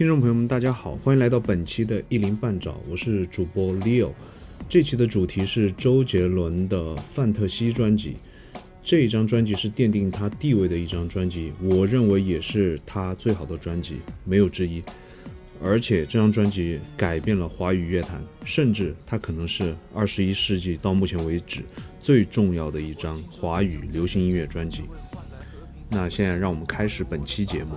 听众朋友们，大家好，欢迎来到本期的一鳞半爪，我是主播 Leo。这期的主题是周杰伦的《范特西》专辑。这一张专辑是奠定他地位的一张专辑，我认为也是他最好的专辑，没有之一。而且这张专辑改变了华语乐坛，甚至它可能是二十一世纪到目前为止最重要的一张华语流行音乐专辑。那现在让我们开始本期节目。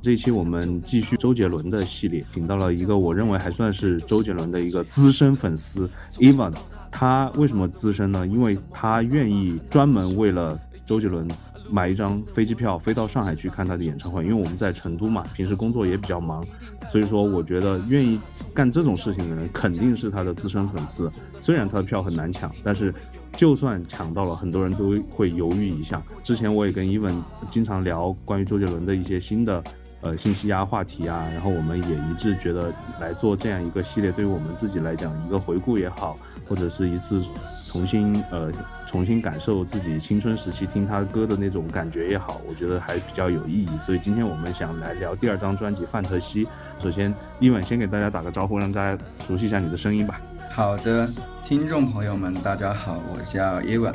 这一期我们继续周杰伦的系列，请到了一个我认为还算是周杰伦的一个资深粉丝，Evan。他为什么资深呢？因为他愿意专门为了周杰伦。买一张飞机票飞到上海去看他的演唱会，因为我们在成都嘛，平时工作也比较忙，所以说我觉得愿意干这种事情的人肯定是他的资深粉丝。虽然他的票很难抢，但是就算抢到了，很多人都会犹豫一下。之前我也跟伊文经常聊关于周杰伦的一些新的呃信息啊、话题啊，然后我们也一致觉得来做这样一个系列，对于我们自己来讲，一个回顾也好，或者是一次重新呃。重新感受自己青春时期听他歌的那种感觉也好，我觉得还比较有意义。所以今天我们想来聊第二张专辑《范特西》。首先，伊文先给大家打个招呼，让大家熟悉一下你的声音吧。好的，听众朋友们，大家好，我叫伊文。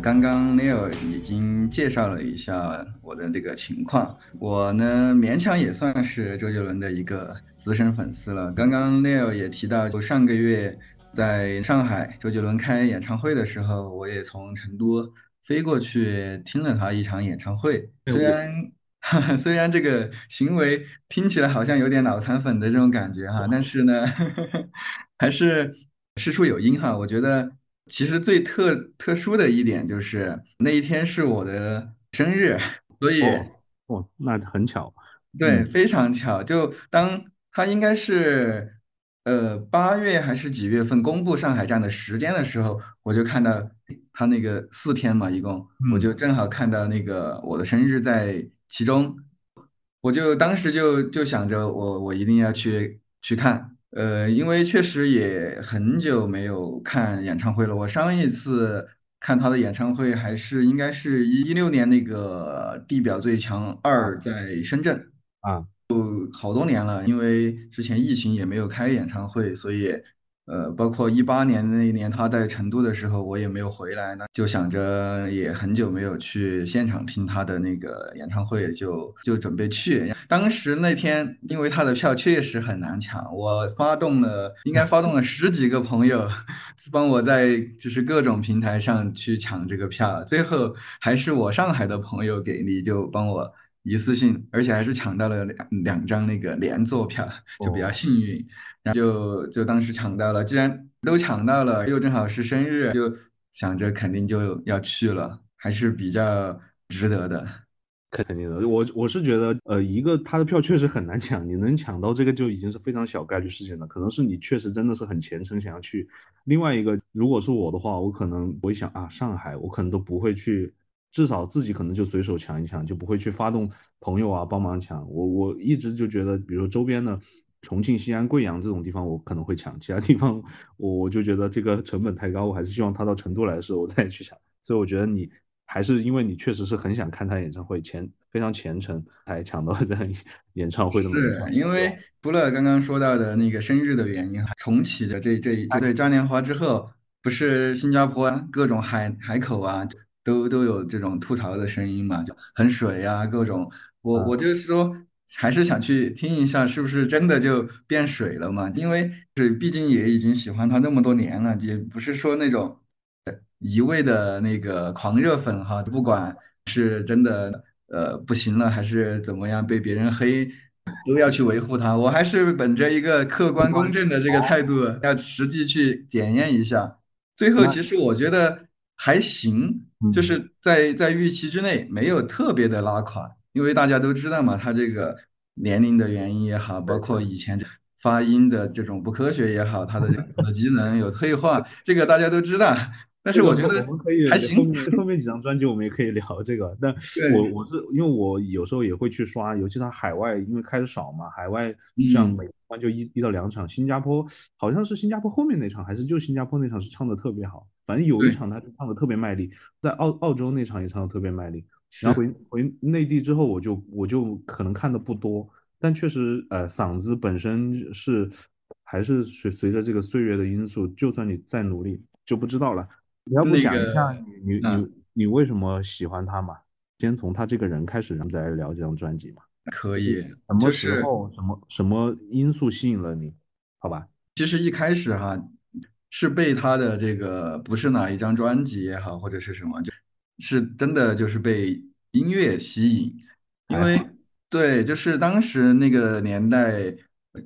刚刚 Neil 已经介绍了一下我的这个情况，我呢勉强也算是周杰伦的一个资深粉丝了。刚刚 Neil 也提到，就上个月。在上海，周杰伦开演唱会的时候，我也从成都飞过去听了他一场演唱会。虽然 虽然这个行为听起来好像有点脑残粉的这种感觉哈，但是呢，还是事出有因哈。我觉得其实最特特殊的一点就是那一天是我的生日，所以哦，那很巧，对，非常巧。就当他应该是。呃，八月还是几月份公布上海站的时间的时候，我就看到他那个四天嘛，一共，我就正好看到那个我的生日在其中，我就当时就就想着我我一定要去去看，呃，因为确实也很久没有看演唱会了，我上一次看他的演唱会还是应该是一六年那个地表最强二在深圳啊。好多年了，因为之前疫情也没有开演唱会，所以，呃，包括一八年那一年他在成都的时候，我也没有回来呢，就想着也很久没有去现场听他的那个演唱会，就就准备去。当时那天，因为他的票确实很难抢，我发动了，应该发动了十几个朋友，帮我在就是各种平台上去抢这个票，最后还是我上海的朋友给力，就帮我。一次性，而且还是抢到了两两张那个连座票，就比较幸运。就就当时抢到了，既然都抢到了，又正好是生日，就想着肯定就要去了，还是比较值得的。肯定的，我我是觉得，呃，一个他的票确实很难抢，你能抢到这个就已经是非常小概率事件了。可能是你确实真的是很虔诚想要去。另外一个，如果是我的话，我可能我想啊，上海，我可能都不会去。至少自己可能就随手抢一抢，就不会去发动朋友啊帮忙抢。我我一直就觉得，比如周边的重庆、西安、贵阳这种地方，我可能会抢；其他地方，我我就觉得这个成本太高，我还是希望他到成都来的时候我再去抢。所以我觉得你还是因为你确实是很想看他演唱会，前非常虔诚才抢到这样 演唱会的。是因为除了刚刚说到的那个生日的原因，重启的这这这对嘉年华之后，不是新加坡各种海海口啊。都都有这种吐槽的声音嘛，就很水啊，各种。我我就是说，还是想去听一下，是不是真的就变水了嘛？因为是毕竟也已经喜欢他那么多年了，也不是说那种一味的那个狂热粉哈。不管是真的呃不行了，还是怎么样被别人黑，都要去维护他。我还是本着一个客观公正的这个态度，要实际去检验一下。最后，其实我觉得。还行，就是在在预期之内，没有特别的拉垮。因为大家都知道嘛，他这个年龄的原因也好，包括以前发音的这种不科学也好，他的耳机能有退化，这个大家都知道。但是我觉得我们可以还行。后面后面几张专辑我们也可以聊这个。但我我是因为我有时候也会去刷，尤其他海外因为开的少嘛，海外像美国就一一到两场，新加坡好像是新加坡后面那场还是就新加坡那场是唱的特别好。反正有一场他就唱的特别卖力，在澳澳洲那场也唱的特别卖力。然后回回内地之后，我就我就可能看的不多，但确实，呃，嗓子本身是还是随随着这个岁月的因素，就算你再努力，就不知道了。你要不讲一下你你你你为什么喜欢他嘛？先从他这个人开始，然后再来聊这张专辑嘛？可以。什么时候什么什么因素吸引了你？好吧。其实一开始哈，是被他的这个不是哪一张专辑也好，或者是什么，就是真的就是被音乐吸引，因为对，就是当时那个年代，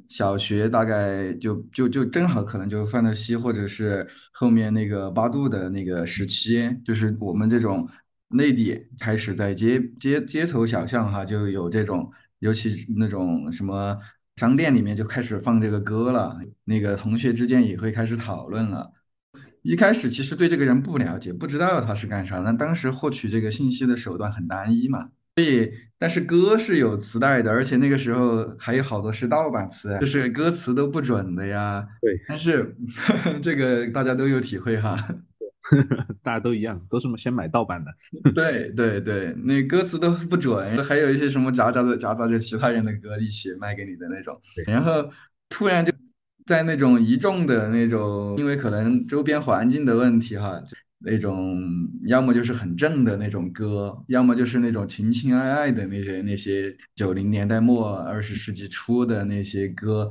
小学大概就就就正好可能就范特西，或者是后面那个八度的那个时期，就是我们这种内地开始在街街街头小巷哈，就有这种，尤其那种什么商店里面就开始放这个歌了，那个同学之间也会开始讨论了。一开始其实对这个人不了解，不知道他是干啥。那当时获取这个信息的手段很单一嘛，所以但是歌是有磁带的，而且那个时候还有好多是盗版磁带，就是歌词都不准的呀。对，但是 这个大家都有体会哈，大家都一样，都是先买盗版的。对对对，那歌词都不准，还有一些什么夹杂着夹杂着其他人的歌一起卖给你的那种，然后突然就。在那种一众的那种，因为可能周边环境的问题哈，那种要么就是很正的那种歌，要么就是那种情情爱爱的那些那些九零年代末二十世纪初的那些歌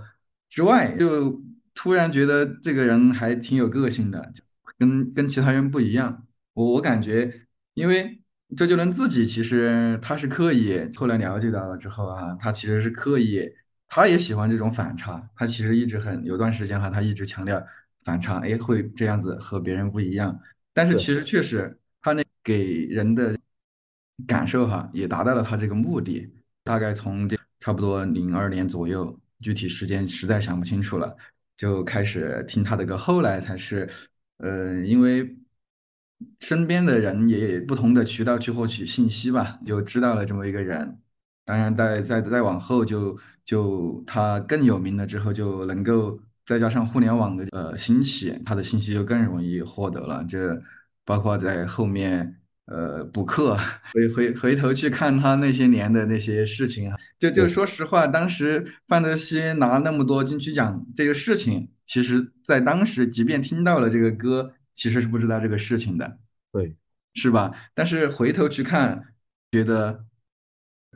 之外，就突然觉得这个人还挺有个性的，跟跟其他人不一样。我我感觉，因为周杰伦自己其实他是刻意，后来了解到了之后啊，他其实是刻意。他也喜欢这种反差，他其实一直很有段时间哈，他一直强调反差，哎，会这样子和别人不一样。但是其实确实，他那给人的感受哈，也达到了他这个目的。大概从这差不多零二年左右，具体时间实在想不清楚了，就开始听他的歌。后来才是，呃，因为身边的人也不同的渠道去获取信息吧，就知道了这么一个人。当然，再再再往后，就就他更有名了之后，就能够再加上互联网的呃兴起，他的信息就更容易获得了。这包括在后面呃补课，回回回头去看他那些年的那些事情啊，就就说实话，当时范德西拿那么多金曲奖这个事情，其实在当时，即便听到了这个歌，其实是不知道这个事情的，对，是吧？但是回头去看，觉得。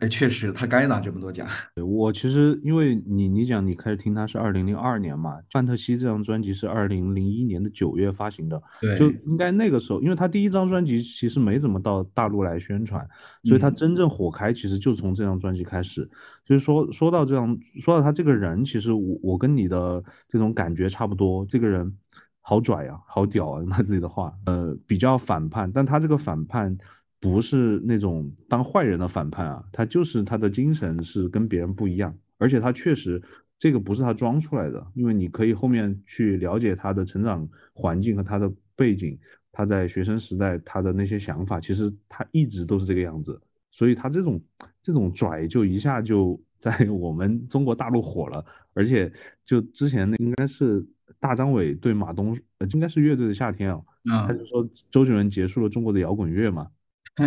哎，确实，他该拿这么多奖。我其实因为你，你讲你开始听他是二零零二年嘛，《范特西》这张专辑是二零零一年的九月发行的，对，就应该那个时候，因为他第一张专辑其实没怎么到大陆来宣传，所以他真正火开其实就从这张专辑开始。就是说，说到这样，说到他这个人，其实我我跟你的这种感觉差不多，这个人好拽呀，好屌啊，用他自己的话，呃，比较反叛，但他这个反叛。不是那种当坏人的反叛啊，他就是他的精神是跟别人不一样，而且他确实这个不是他装出来的，因为你可以后面去了解他的成长环境和他的背景，他在学生时代他的那些想法，其实他一直都是这个样子，所以他这种这种拽就一下就在 我们中国大陆火了，而且就之前那应该是大张伟对马东，呃，应该是乐队的夏天啊，他就说周杰伦结束了中国的摇滚乐嘛。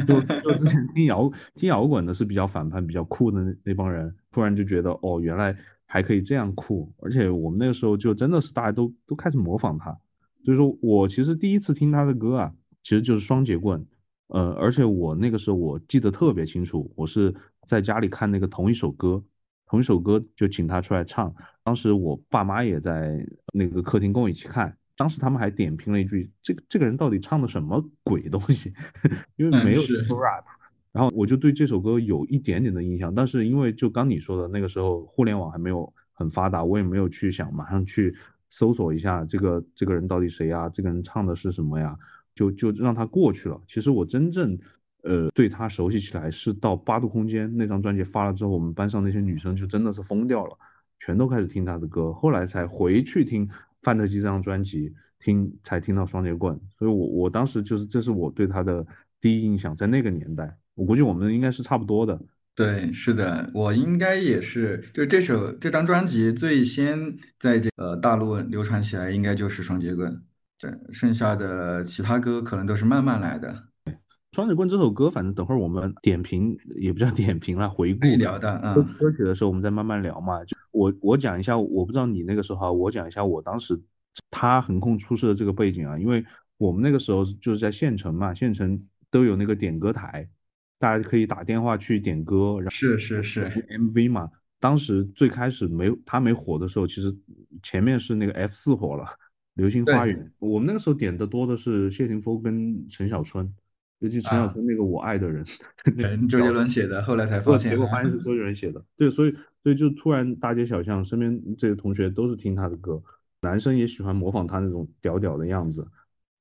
就 就之前听摇听摇滚的是比较反叛、比较酷的那那帮人，突然就觉得哦，原来还可以这样酷，而且我们那个时候就真的是大家都都开始模仿他。所以说我其实第一次听他的歌啊，其实就是双截棍，呃，而且我那个时候我记得特别清楚，我是在家里看那个同一首歌，同一首歌就请他出来唱，当时我爸妈也在那个客厅跟我一起看。当时他们还点评了一句：“这个这个人到底唱的什么鬼东西？” 因为没有 rap，然后我就对这首歌有一点点的印象。但是因为就刚你说的那个时候，互联网还没有很发达，我也没有去想马上去搜索一下这个这个人到底谁呀？这个人唱的是什么呀？就就让他过去了。其实我真正呃对他熟悉起来是到八度空间那张专辑发了之后，我们班上那些女生就真的是疯掉了，全都开始听他的歌，后来才回去听。范特西这张专辑听才听到双截棍，所以我我当时就是这是我对他的第一印象，在那个年代，我估计我们应该是差不多的。对，是的，我应该也是，就这首这张专辑最先在这呃大陆流传起来，应该就是双截棍，对，剩下的其他歌可能都是慢慢来的。双截棍这首歌，反正等会儿我们点评也不叫 点评了，回顾聊的，歌嗯，歌曲的时候，我们再慢慢聊嘛。就我我讲一下，我不知道你那个时候啊，我讲一下我当时他横空出世的这个背景啊，因为我们那个时候就是在县城嘛，县城都有那个点歌台，大家可以打电话去点歌，然后是是是，MV 嘛。当时最开始没他没火的时候，其实前面是那个 F 四火了，《流星花，园》。我们那个时候点的多的是谢霆锋跟陈小春，尤其陈小啊，春那个《我爱的人》，嗯，周杰伦写的，后来才发现结，果发现是周杰伦写的，对，所以所以就突然大街小巷身边这些同学都是听他的歌，男生也喜欢模仿他那种屌屌的样子。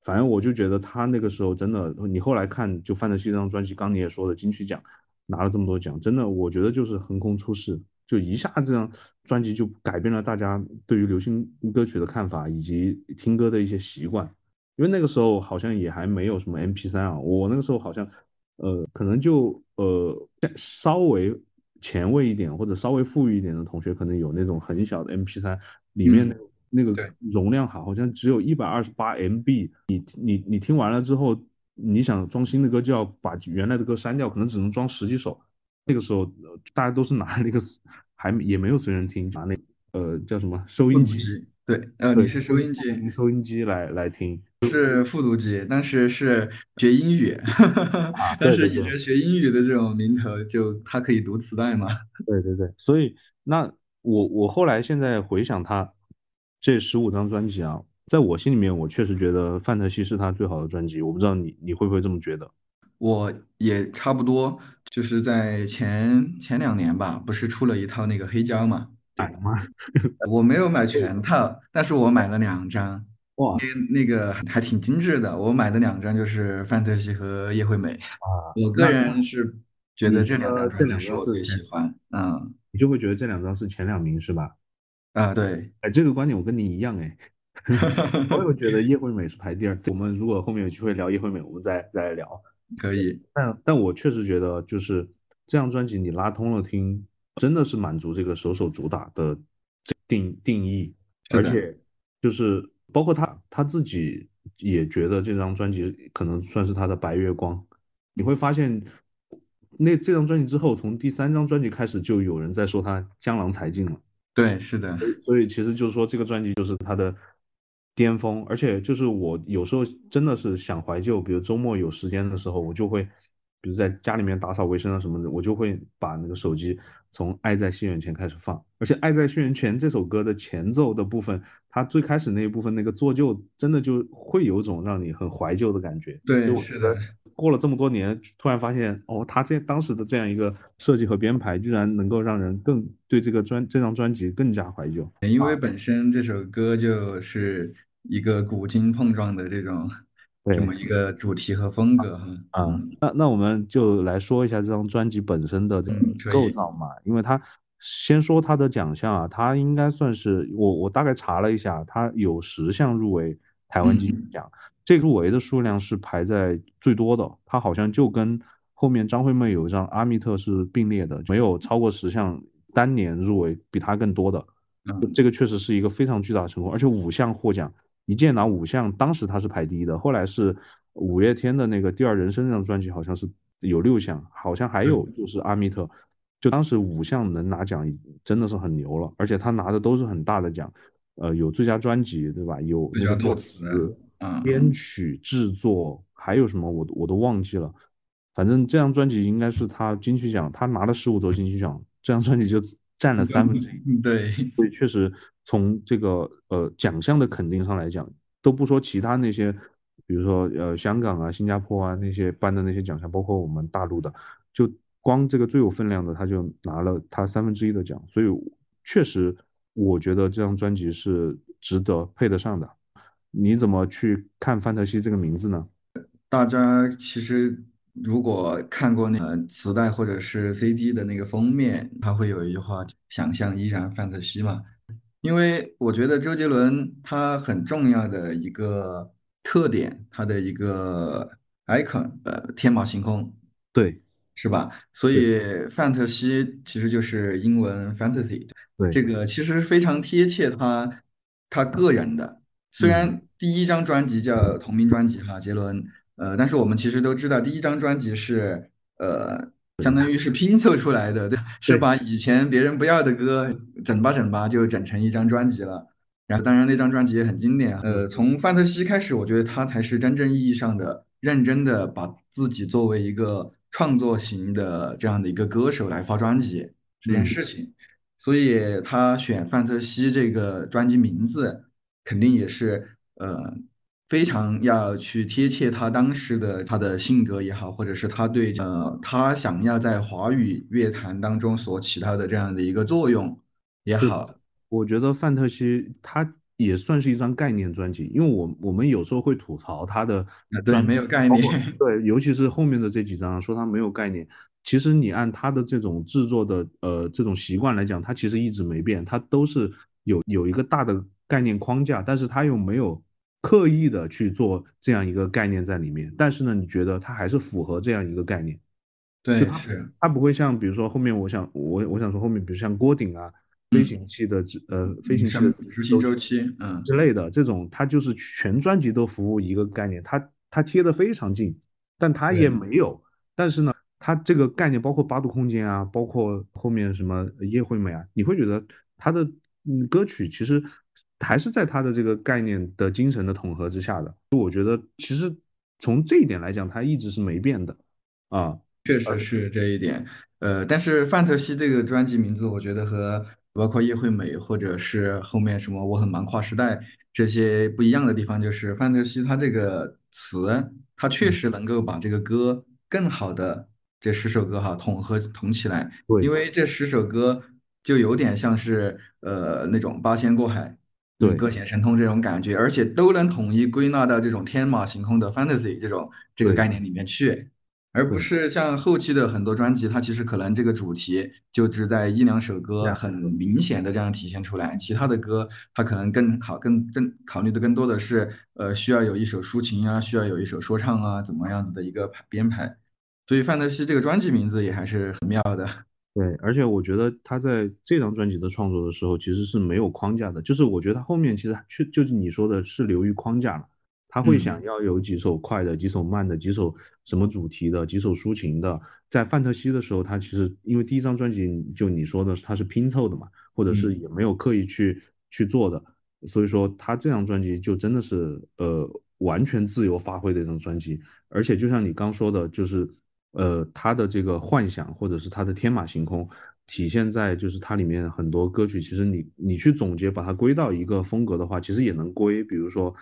反正我就觉得他那个时候真的，你后来看就《范特西》这张专辑，刚你也说的金曲奖拿了这么多奖，真的我觉得就是横空出世，就一下这张专辑就改变了大家对于流行歌曲的看法以及听歌的一些习惯。因为那个时候好像也还没有什么 MP 三啊，我那个时候好像呃，可能就呃稍微前卫一点或者稍微富裕一点的同学，可能有那种很小的 MP 三里面那那个容量好，好像只有一百二十八 MB。你你你听完了之后，你想装新的歌就要把原来的歌删掉，可能只能装十几首。那个时候呃大家都是拿那个还也没有随身听，拿那呃叫什么收音机，对，呃，你是收音机，收音机来来听是复读机，当时是学英语，啊，当对对对。时以着学英语的这种名头，就它可以读磁带嘛。对对对，所以那我我后来现在回想他这十五张专辑啊，在我心里面，我确实觉得《范特西》是他最好的专辑。我不知道你你会不会这么觉得？我也差不多，就是在前前两年吧，不是出了一套那个黑胶嘛？买了吗？我没有买全套，但是我买了两张，哇那个还挺精致的。我买的两张就是范特西和叶惠美，啊，我个人是觉得这两张专辑是我最喜欢。嗯你就会觉得这两张是前两名是吧？啊，对，哎，这个观点我跟你一样哎，我也觉得叶惠美是排第二。我们如果后面有机会聊叶惠美，我们再再聊。可以，但但我确实觉得，就是这张专辑你拉通了听，真的是满足这个首首主打的定定义，而且就是包括他他自己也觉得这张专辑可能算是他的白月光。你会发现，那这张专辑之后，从第三张专辑开始，就有人在说他江郎才尽了。对，是的，所以其实就是说，这个专辑就是他的巅峰，而且就是我有时候真的是想怀旧，比如周末有时间的时候，我就会，比如在家里面打扫卫生啊什么的，我就会把那个手机从《爱在西元前》开始放，而且《爱在西元前》这首歌的前奏的部分，它最开始那一部分那个做旧，真的就会有种让你很怀旧的感觉，对。是的。过了这么多年，突然发现，哦，他这当时的这样一个设计和编排，居然能够让人更对这个专这张专辑更加怀旧。因为本身这首歌就是一个古今碰撞的这种这么一个主题和风格哈，啊，嗯。那那我们就来说一下这张专辑本身的这个嗯，可以，构造嘛，因为它先说它的奖项啊，它应该算是我我大概查了一下，它有十项入围台湾金曲嗯，奖，这个入围的数量是排在最多的，它好像就跟后面张惠妹有一张阿密特是并列的，没有超过十项单年入围比它更多的，嗯，这个确实是一个非常巨大的成功，而且五项获奖。一键拿五项，当时他是排第一的，后来是五月天的那个《第二人生》那张专辑，好像是有六项，好像还有，就是阿密特，就当时五项能拿奖，真的是很牛了，而且他拿的都是很大的奖，呃，有最佳专辑，对吧？有最个作作词，词、嗯，编曲、制作，还有什么我我都忘记了，反正这张专辑应该是他金曲奖，他拿了十五座金曲奖，这张专辑就占了三分之一。对，所以确实从这个呃奖项的肯定上来讲，都不说其他那些，比如说呃香港啊、新加坡啊那些颁的那些奖项，包括我们大陆的，就光这个最有分量的，他就拿了他三分之一的奖，所以确实我觉得这张专辑是值得配得上的。你怎么去看范特西这个名字呢？大家其实如果看过那个磁带或者是 CD 的那个封面，它会有一句话“想象依然范特西”嘛。因为我觉得周杰伦他很重要的一个特点，他的一个 icon，呃，天马行空，对是吧？所以范特西其实就是英文 fantasy，对，这个其实非常贴切他他个人的。虽嗯然第一张专辑叫同名专辑哈，杰伦呃，但是我们其实都知道，第一张专辑是呃，相当于是拼凑出来的，对，是把以前别人不要的歌整吧整吧就整成一张专辑了。然后，当然那张专辑也很经典啊。呃，从范特西开始，我觉得他才是真正意义上的认真的把自己作为一个创作型的这样的一个歌手来发专辑这件嗯事情。所以他选范特西这个专辑名字，肯定也是呃非常要去贴切他当时的他的性格也好，或者是他对呃他想要在华语乐坛当中所起到的这样的一个作用也好。我觉得范特西他也算是一张概念专辑，因为我我们有时候会吐槽他的啊，对，没有概念，对，尤其是后面的这几张，说他没有概念。其实你按他的这种制作的呃这种习惯来讲，他其实一直没变，他都是有有一个大的概念框架，但是他又没有刻意的去做这样一个概念在里面。但是呢，你觉得它还是符合这样一个概念。就对，它是，它不会像比如说后面我想我我想说后面比如像锅顶啊飞嗯，行器的这呃飞嗯行器新周周期，嗯，之类的这种，它就是全专辑都服务一个概念，它它贴的非常近，但它也，没有，但是呢，它这个概念包括八度空间啊，包括后面什么叶惠美啊，你会觉得它的嗯歌曲其实还是在他的这个概念的精神的统合之下的，我觉得其实从这一点来讲，它一直是没变的啊。确实是这一点。呃，但是范特西这个专辑名字，我觉得和包括叶惠美或者是后面什么我很忙跨时代这些不一样的地方，就是范特西它这个词，它确嗯，实能够把这个歌更好的这十首歌哈统合统起来，因为这十首歌就有点像是呃那种八仙过海。嗯，对各显神通这种感觉，而且都能统一归纳到这种天马行空的 fantasy 这种这个概念里面去。而不，是像后期的很多专辑，它其实可能这个主题就只在一两首歌，很明显的这样体现出来，其他的歌它可能更考更更考虑的更多的是，呃，需要有一首抒情啊，需要有一首说唱啊，怎么样子的一个排编排。所以范特西这个专辑名字也还是很妙的。对，而且我觉得他在这张专辑的创作的时候，其实是没有框架的。就是我觉得他后面其实确就是你说的是流于框架了，他会想嗯要有几首快的，几首慢的，几首什么主题的，几首抒情的。在范特西的时候，他其实因为第一张专辑就你说的他是拼凑的嘛，或者是嗯，也没有刻意去去做的，所以说他这张专辑就真的是呃完全自由发挥的一张专辑。而且就像你刚说的，就是呃他的这个幻想或者是他的天马行空，体现在就是它里面很多歌曲，其实你你去总结把它归到一个风格的话，其实也能归。比如说《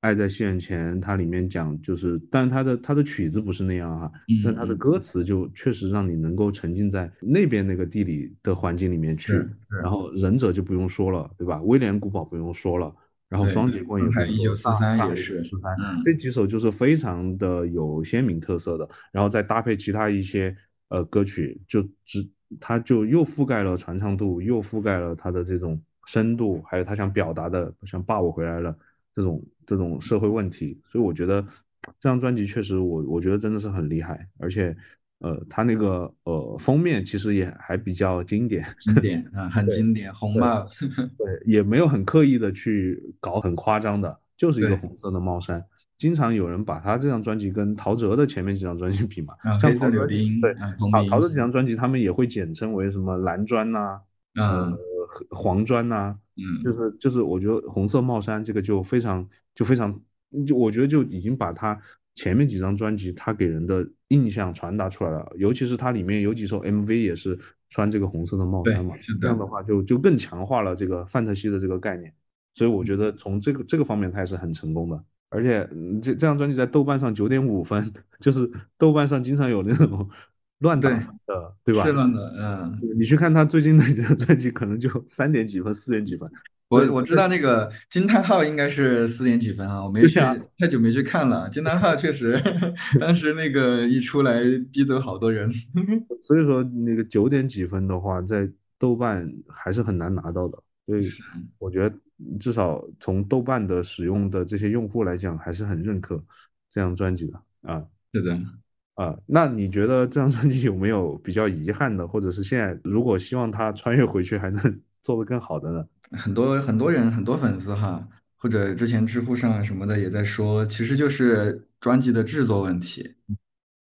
爱在西元前》，它里面讲就是，但是它的它的曲子不是那样哈，但它的歌词就确实让你能够沉浸在那边那个地理的环境里面去。然后忍者就不用说了，对吧？威廉古堡不用说了。然后双截棍也上海不用说了，大一九四三也是，四三这嗯，几首就是非常的有鲜明特色的，然后再搭配其他一些呃歌曲，就只它就又覆盖了传唱度，又覆盖了它的这种深度，还有他想表达的像爸我回来了这种这种社会问题，所以我觉得这张专辑确实我我觉得真的是很厉害，而且呃它那个呃封面其实也还比较经典，经典 啊，很经典，红。帽，对，也没有很刻意的去搞很夸张的，就是一个，红色的帽衫。经常有人把他这张专辑跟陶喆的前面几张专辑 比嘛，啊，像陶喆，柳丁，对，啊，陶陶喆，几张专辑，他们也会简称为什么蓝砖呐、呃，嗯黄砖呐、就嗯，是就是我觉得红色帽衫这个就非常就非常，就我觉得就已经把他前面几张专辑他给人的印象传达出来了，尤其是它里面有几首 MV 也是穿这个红色的帽衫，嘛，是，这样的话就就更强化了这个范特西的这个概念，所以我觉得从这个这个方面他也是很成功的，而且嗯这这张专辑在豆瓣上九点五分，就是豆瓣上经常有那种乱打对，分的，对吧？是乱的，嗯。你去看他最近的几张专辑，可能就三点几分、四点几分，我我知道那个惊叹号应该是四点几分啊，我没去啊、太久没去看了。惊叹号确实，当时那个一出来逼走好多人。所以说那个九点几分的话，在豆瓣还是很难拿到的。所以我觉得至少从豆瓣的使用的这些用户来讲，还是很认可这张专辑的啊是的，啊。那你觉得这张专辑有没有比较遗憾的，或者是现在如果希望他穿越回去还能 做得更好的呢？很多很多人很多粉丝哈或者之前知乎上啊什么的也在说，其实就是专辑的制作问题。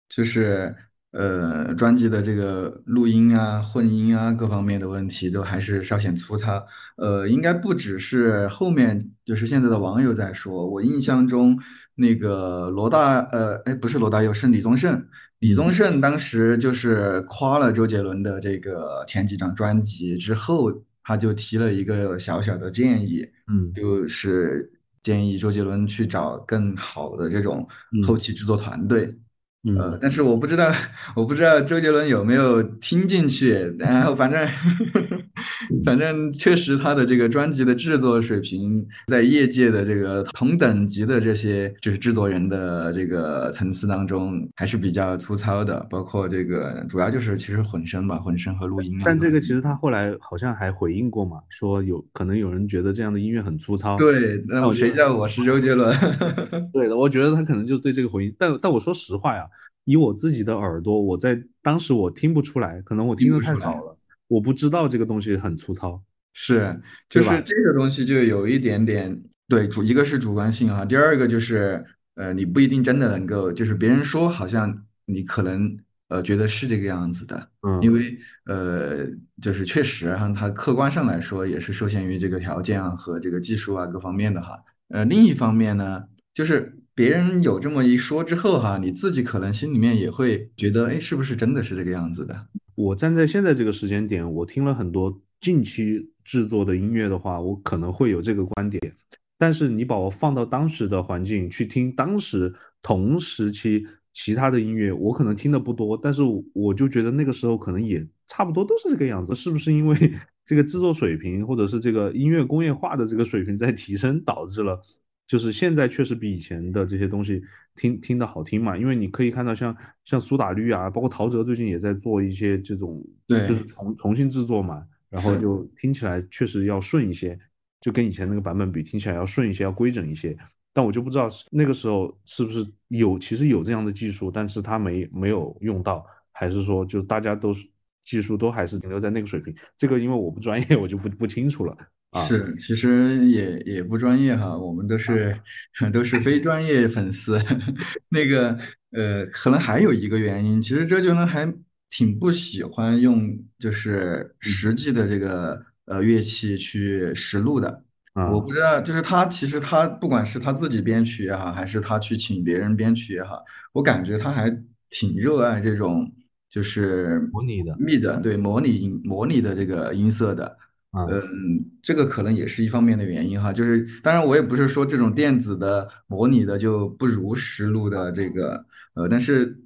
就是呃，专辑的这个录音啊、混音啊各方面的问题都还是稍显粗糙。呃，应该不只是后面，就是现在的网友在说。我印象中，那个罗大，呃，哎，不是罗大佑，是李宗盛。李宗盛当时就是夸了周杰伦的这个前几张专辑之后，他就提了一个小小的建议，嗯就是建议周杰伦去找更好的这种后期制作团队。呃，嗯，但是我不知道，我不知道周杰伦有没有听进去。然后反正，反正确实他的这个专辑的制作水平，在业界的这个同等级的这些就是制作人的这个层次当中，还是比较粗糙的。包括这个，主要就是其实混声吧，混声和录音啊。但这个其实他后来好像还回应过嘛，说有可能有人觉得这样的音乐很粗糙。对，那我谁叫我是周杰伦？对的，我觉得他可能就对这个回应，但但我说实话呀，以我自己的耳朵，我在当时我听不出来，可能我听的。太少了，我不知道这个东西很粗糙，是，就？是这个东西就有一点点，对，主一个是主观性啊，第二个就是，呃，你不一定真的能够，就是别人说好像你可能呃觉得是这个样子的，嗯因嗯，为呃，就是确实哈，它客观上来说也是受限于这个条件啊和这个技术啊各方面的哈，呃，另一方面呢，就是别人有这么一说之后哈，你自己可能心里面也会觉得，哎，是不是真的是这个样子的？我站在现在这个时间点，我听了很多近期制作的音乐的话，我可能会有这个观点。但是你把我放到当时的环境去听当时同时期其他的音乐，我可能听的不多，但是我就觉得那个时候可能也差不多都是这个样子。是不是因为 这个制作水平或者是这个音乐工业化的这个水平在提升，导致了就是现在确实比以前的这些东西听听的好听嘛？因为你可以看到像像苏打绿啊，包括陶喆最近也在做一些这种对就是，重重新制作嘛，然后就听起来确实要顺一些。就跟以前那个版本比，听起来要顺一些，要规整一些。但我就不知道那个时候是不是有，其实有这样的技术，但是他没没有用到，还是说就大家都是技术都还是停留在那个水平？这个因为我不专业，我就不不清楚了啊是，其实也也不专业哈，我们都啊，是都是非专业粉丝。那个呃，可能还有一个原因，其实周杰伦还挺不喜欢用就是嗯实际的这个呃乐器去实录的。我啊，不知道，就是他其实他不管是他自己编曲也好，还是他去请别人编曲也好，我感觉他还挺热爱这种就是模拟的 mid 对模拟音模拟的这个音色的。嗯，啊，这个可能也是一方面的原因哈，就是当然我也不是说这种电子的模拟的就不如实录的这个，呃，但是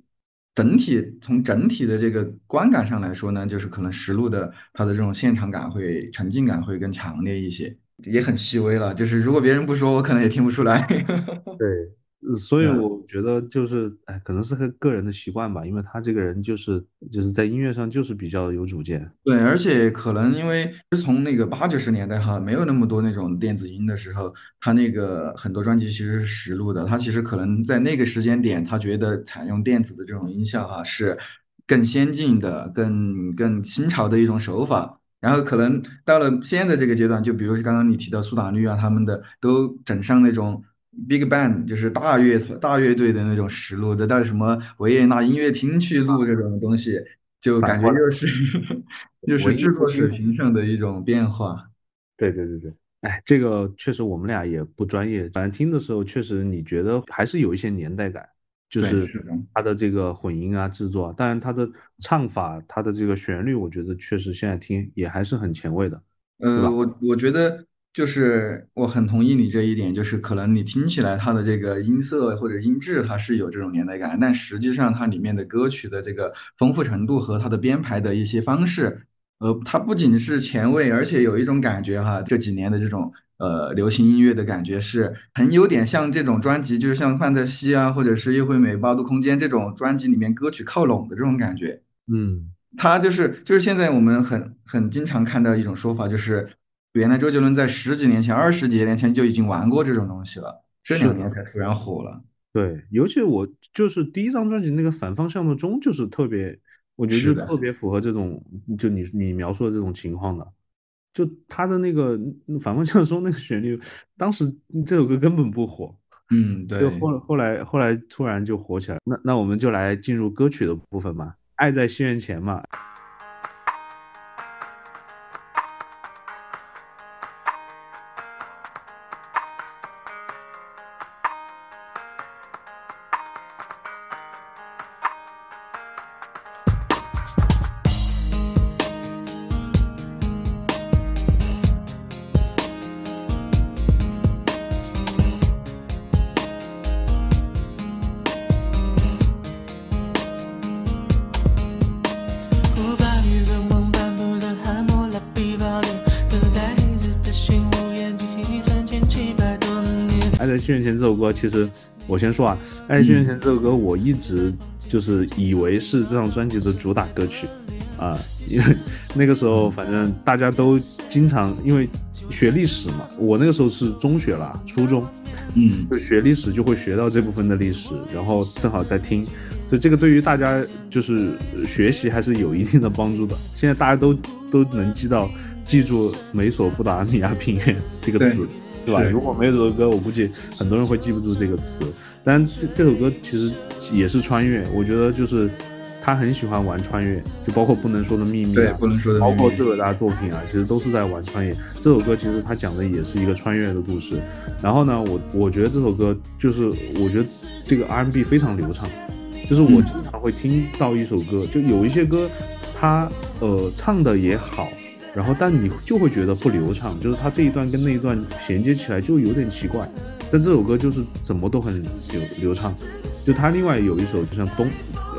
整体从整体的这个观感上来说呢，就是可能实录的它的这种现场感会沉浸感会更强烈一些，也很细微了，就是如果别人不说，我可能也听不出来。对，呃所以我觉得就是，哎，可能是他个人的习惯吧，因为他这个人就是就是在音乐上就是比较有主见，对，而且可能因为是从那个八九十年代哈，没有那么多那种电子音的时候，他那个很多专辑其实是实录的。他其实可能在那个时间点，他觉得采用电子的这种音效哈是更先进的、更更新潮的一种手法。然后可能到了现在这个阶段，就比如刚刚你提到苏打绿啊，他们的都整上那种 big band，就是大乐团、大乐队的那种实录的，到什么维也纳音乐厅去录这种东西。就感觉又是 又是制作水。平上的一种变化。对对对对，哎，这个确实我们俩也不专业，反正听的时候确实你觉得还是有一些年代感，就，是是的，它的这个混音啊、制作啊当然它的唱法、它的这个旋律，我觉得确实现在听也还是很前卫的，对呃，我我觉得就是我很同意你这一点，就是可能你听起来它的这个音色或者音质它是有这种年代感，但实际上它里面的歌曲的这个丰富程度和它的编排的一些方式，呃，它不仅是前卫，而且有一种感觉哈，这几年的这种呃流行音乐的感觉是很有点像这种专辑，就是像范特西啊，或者是叶惠美、八度空间这种专辑里面歌曲靠拢的这种感觉。嗯，他就是就是现在我们很很经常看到一种说法，就是原来周杰伦在十几年前、二十几年前就已经玩过这种东西了，这两，年才突然火了。对，尤其我就是第一张专辑那个反方向的钟，就是特别，我觉得就，特别符合这种，就你你描述的这种情况的，就他的那个反方向钟那个旋律，当时这首歌根本不火，嗯，对，就后后来后来突然就火起来。那那我们就来进入歌曲的部分嘛，《爱在西元前》嘛。这首歌其实，我先说啊，《爱在西元前》这首歌，我一直就是以为是这张专辑的主打歌曲，啊，因为那个时候反正大家都经常因为学历史嘛，我那个时候是中学啦，初中，嗯，就学历史就会学到这部分的历史，然后正好在听，所以这个对于大家就是学习还是有一定的帮助的。现在大家都都能记到记住美索不达米亚平原这个词。对吧？如果没有这首歌，我估计很多人会记不住这个词。但这这首歌其实也是穿越，我觉得就是他很喜欢玩穿越，就包括不能说的秘密啊，不能说的包括最伟大的作品啊，其实都是在玩穿越。这首歌其实他讲的也是一个穿越的故事。然后呢，我我觉得这首歌就是我觉得这个 R&B 非常流畅，就是我经常会听到一首歌，就有一些歌，他呃唱的也好。然后，但你就会觉得不流畅，就是它这一段跟那一段衔接起来就有点奇怪。但这首歌就是怎么都很流流畅。就它另外有一首，就像东，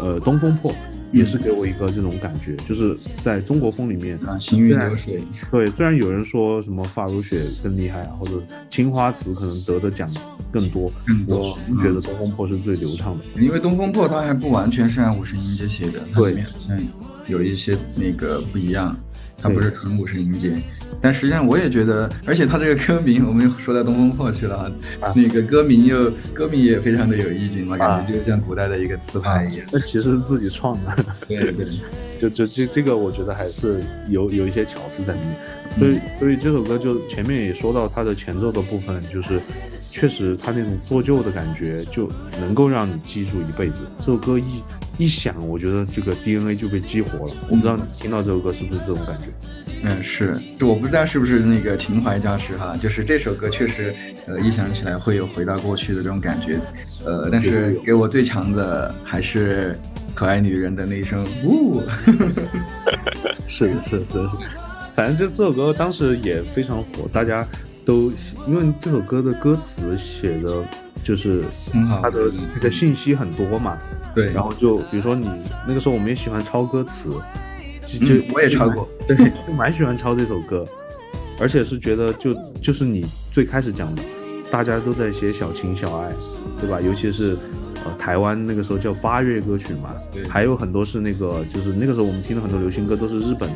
呃，东风破，也是给我一个这种感觉，就是在中国风里面啊，行云流水。对，虽然有人说什么发如雪更厉害啊，或者青花瓷可能得的奖更多，我觉得东风破是最流畅的。因为东风破它还不完全是按五十音阶写的，它里面好像有一些那个不一样。它不是纯五声音阶，但实际上我也觉得，而且它这个歌名，我们又说到东风破去了，那个歌名又歌名也非常的有意境嘛，感觉就像古代的一个词牌一样。那其实是自己创的。对对，就就这这个，我觉得还是有有一些巧思在里面。所以所以这首歌就前面也说到它的前奏的部分，就是确实它那种做旧的感觉，就能够让你记住一辈子。这首歌一。一响，我觉得这个 DNA 就被激活了。我不知道你听到这首歌是不是这种感觉？嗯，是，就我不知道是不是那个情怀加持哈，就是这首歌确实，呃，一想起来会有回到过去的这种感觉。呃，但是给我最强的还是可爱女人的那一声呜。是是是是，反正这这首歌当时也非常火，大家都因为这首歌的歌词写的。就是它的这个信息很多嘛，对，然后就比如说你那个时候我们也喜欢抄歌词，就我也抄过，对，就蛮喜欢抄这首歌，而且是觉得就就是你最开始讲的，大家都在写小情小爱，对吧？尤其是呃台湾那个时候叫八月歌曲嘛，对，还有很多是那个就是那个时候我们听的很多流行歌都是日本。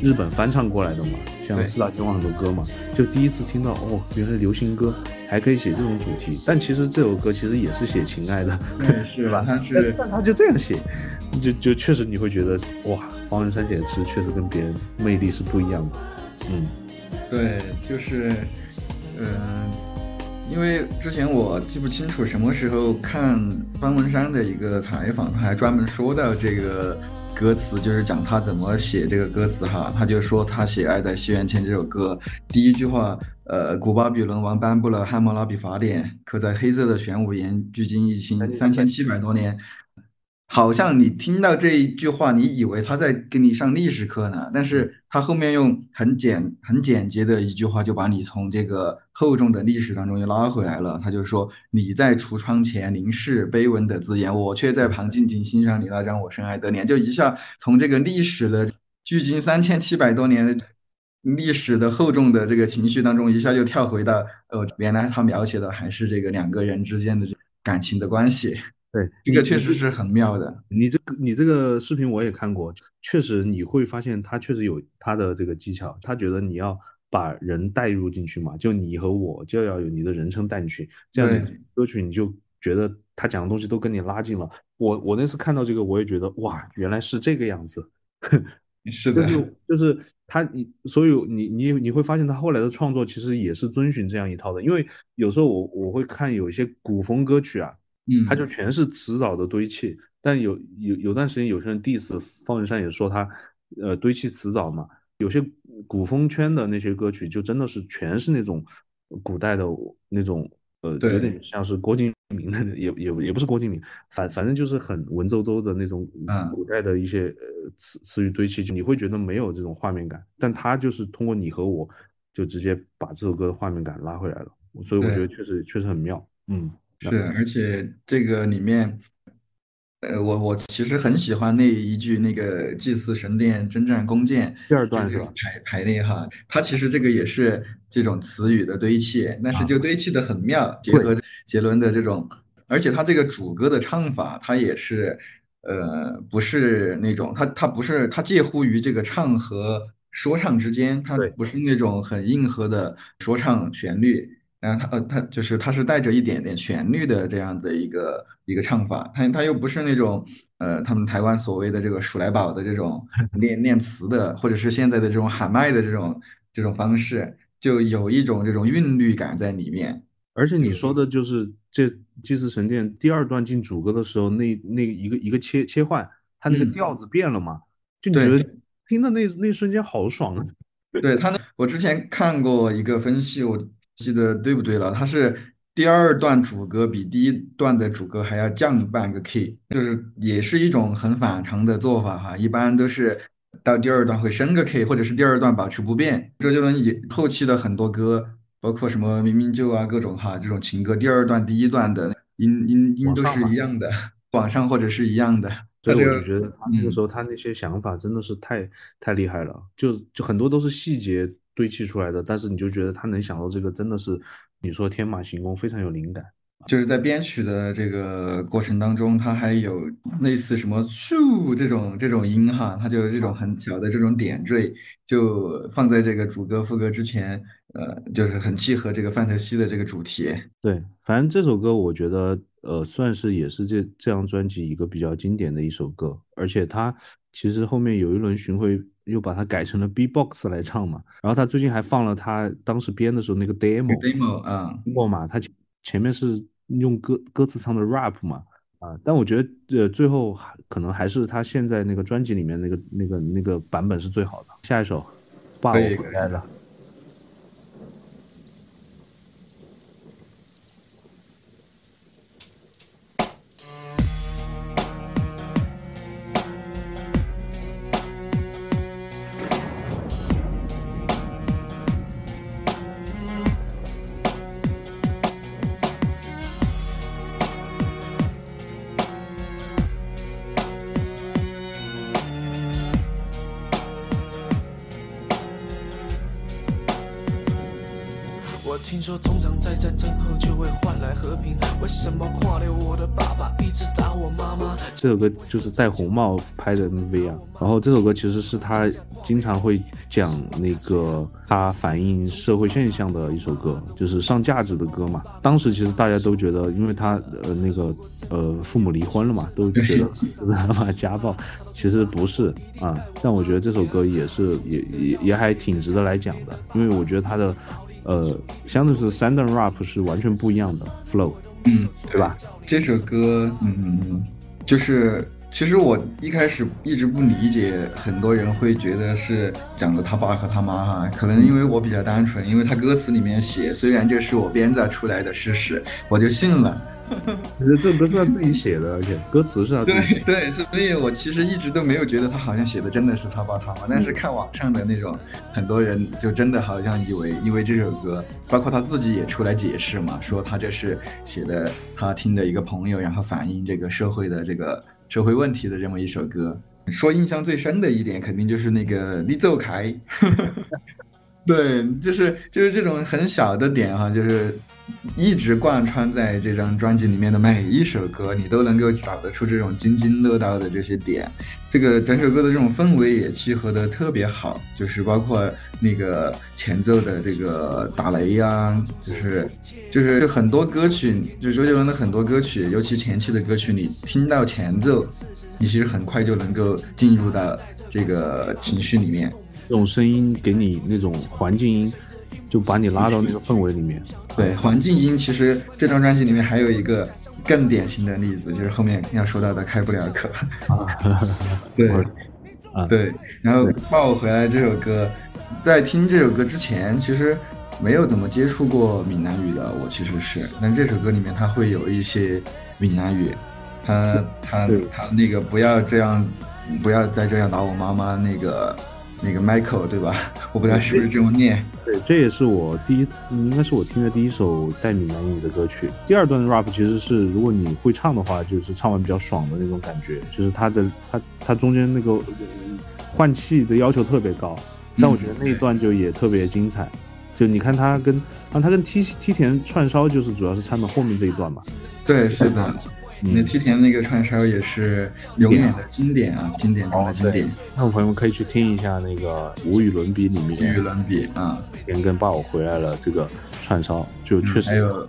日本翻唱过来的嘛，像四大天王很多歌嘛，就第一次听到哦，原来流行歌还可以写这种主题。但其实这首歌其实也是写情爱的，是 吧？他是，但他就这样写，就就确实你会觉得哇，方文山写的词确实跟别人魅力是不一样的。嗯，对，就是，嗯，因为之前我记不清楚什么时候看方文山的一个采访，他还专门说到这个。歌词就是讲他怎么写这个歌词哈，他就说他写《爱在西元前》这首歌，第一句话，呃，古巴比伦王颁布了《汉谟拉比法典》，刻在黑色的玄武岩，距今已经三千七百多年。好像你听到这一句话，你以为他在给你上历史课呢，但是他后面用很简很简洁的一句话，就把你从这个厚重的历史当中又拉回来了。他就说：“你在橱窗前凝视碑文的字眼，我却在旁静静欣赏你那张我深爱的脸。”就一下从这个历史的距今三千七百多年的历史的厚重的这个情绪当中，一下就跳回到呃，原来他描写的还是这个两个人之间的感情的关系。对，这个确实是很妙的。你这个你这个视频我也看过，确实你会发现他确实有他的这个技巧。他觉得你要把人带入进去嘛，就你和我就要有你的人称带进去，这样歌曲你就觉得他讲的东西都跟你拉近了。我我那次看到这个，我也觉得哇，原来是这个样子。是的，就是就是他你所以你你你会发现他后来的创作其实也是遵循这样一套的，因为有时候我我会看有一些古风歌曲啊，它就嗯，全是词藻的堆砌，但有有有段时间有些人 diss 方文山也说他呃堆砌词藻嘛，有些古风圈的那些歌曲就真的是全是那种古代的那种呃有，点像是郭敬明的也也也不是郭敬明，反反正就是很文绉绉的那种嗯，古代的一些呃词词语堆砌，就你会觉得没有这种画面感，但他就是通过你和我就直接把这首歌的画面感拉回来了，所以我觉得。确实确实很妙，嗯。那是，而且这个里面，呃，我我其实很喜欢那一句那个祭祀神殿征战弓箭，第二就段是吧？这种排排列哈，它其实这个也是这种词语的堆砌，但是啊，就堆砌的很妙，结，合杰伦的这种，而且他这个主歌的唱法，他也是，呃，不是那种，它它不是它介乎于这个唱和说唱之间，它，不是那种很硬核的说唱旋律。然后他呃，它就是他是带着一点点旋律的这样的一个一个唱法，他他又不是那种呃，他们台湾所谓的这个鼠来宝的这种 念念词的，或者是现在的这种喊麦的这种这种方式，就有一种这种韵律感在里面。而且你说的就是这《祭祀神殿》第二段进主歌的时候，那那一个一个切切换，它那个嗯，调子变了嘛，就你觉得对。听的那那瞬间好爽啊！对，他那，我之前看过一个分析，我记得对不对了？它是第二段主歌比第一段的主歌还要降半个 key，就是也是一种很反常的做法哈。一般都是到第二段会升个 key，或者是第二段保持不变。周杰伦以后期的很多歌，包括什么《明明就》啊，各种哈这种情歌，第二段、第一段的音音音都是一样的，往上或者是一样的。所以我就觉得他那个时嗯。候他那些想法真的是太太厉害了，就就很多都是细节堆砌出来的，但是你就觉得他能想到这个真的是你说天马行空，非常有灵感。就是在编曲的这个过程当中，它还有类似什么咻这种这种音哈，它就有这种很小的这种点缀，就放在这个主歌副歌之前，呃，就是很契合这个范特西的这个主题。对，反正这首歌我觉得，呃，算是也是这这张专辑一个比较经典的一首歌，而且它其实后面有一轮巡回又把它改成了 B-box 来唱嘛，然后他最近还放了他当时编的时候那个 demo，demo 啊，听过嘛？他前前面是用歌歌词唱的 rap 嘛，啊，但我觉得呃最后还可能还是他现在那个专辑里面那个那个那个版本是最好的。下一首，爸，我。回来了。听说，通常在战争后就会换来和平。为什么跨流我的爸爸一直打我妈妈？这首歌就是戴红帽拍的 MV 啊，然后这首歌其实是他经常会讲那个他反映社会现象的一首歌，就是上价值的歌嘛。当时其实大家都觉得，因为他呃那个呃父母离婚了嘛，都觉得 是他妈家暴，其实不是啊。但我觉得这首歌也是也也也还挺值得来讲的，因为我觉得他的呃相对是 Southern Rap 是完全不一样的 flow，嗯，对吧？这首歌，嗯，就是其实我一开始一直不理解，很多人会觉得是讲的他爸和他妈哈，可能因为我比较单纯，因为他歌词里面写，虽然这是我编造出来的事实，我就信了。其实这歌是他自己写的，而且歌词是他自己写的。对对，所以我其实一直都没有觉得他好像写的真的是他爸他妈，但是看网上的那种很多人就真的好像以为，因为这首歌，包括他自己也出来解释嘛，说他这是写的他听的一个朋友，然后反映这个社会的这个社会问题的这么一首歌。说印象最深的一点，肯定就是那个李奏凯，对，就是就是这种很小的点哈、就是一直贯穿在这张专辑里面的每一首歌，你都能够找得出这种津津乐道的这些点，这个整首歌的这种氛围也契合的特别好，就是包括那个前奏的这个打雷呀，就是就是很多歌曲，就周杰伦的很多歌曲，尤其前期的歌曲，你听到前奏，你其实很快就能够进入到这个情绪里面。这种声音给你那种环境音，就把你拉到那个氛围里面。对，环境音其实这张专辑里面还有一个更典型的例子，就是后面要说到的《开不了口》。对，啊对。然后《抱我回来》这首歌，在听这首歌之前，其实没有怎么接触过闽南语的，我其实是。但这首歌里面它会有一些闽南语，他他对他那个不要这样，不要再这样打我妈妈那个。那个 Michael 对吧？我不知道是不是这么念。对，这也是我第一，应该是我听的第一首带闽南语的歌曲。第二段的 rap 其实是，如果你会唱的话，就是唱完比较爽的那种感觉，就是它的它它中间那个呃换气的要求特别高，但我觉得那一段就也特别精彩。就你看他跟啊，他跟梯梯田串烧就是主要是唱的后面这一段嘛。对，是的。嗯那梯田那个串烧也是永远的经典啊，经典中的经典。那我朋友们可以去听一下那个无与伦比里面，无与伦比啊，田跟爸我回来了这个串烧，就确实还有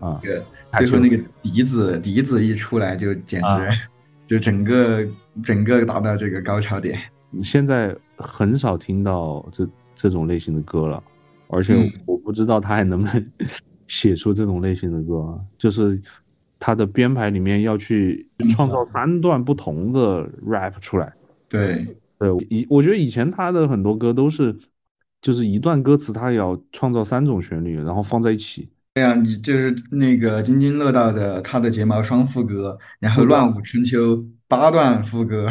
啊，对，最后那个笛子笛子一出来就简啊直就整个整个达到这个高潮点。现在很少听到这这种类型的歌了，而且嗯。我不知道他还能不能 写出这种类型的歌啊，就是他的编排里面要去创造三段不同的 rap 出来。对，对，以我觉得以前他的很多歌都是，就是一段歌词他也要创造三种旋律，然后放在一起。对啊，你就是那个津津乐道的他的睫毛双副歌，然后乱舞春秋八段副歌。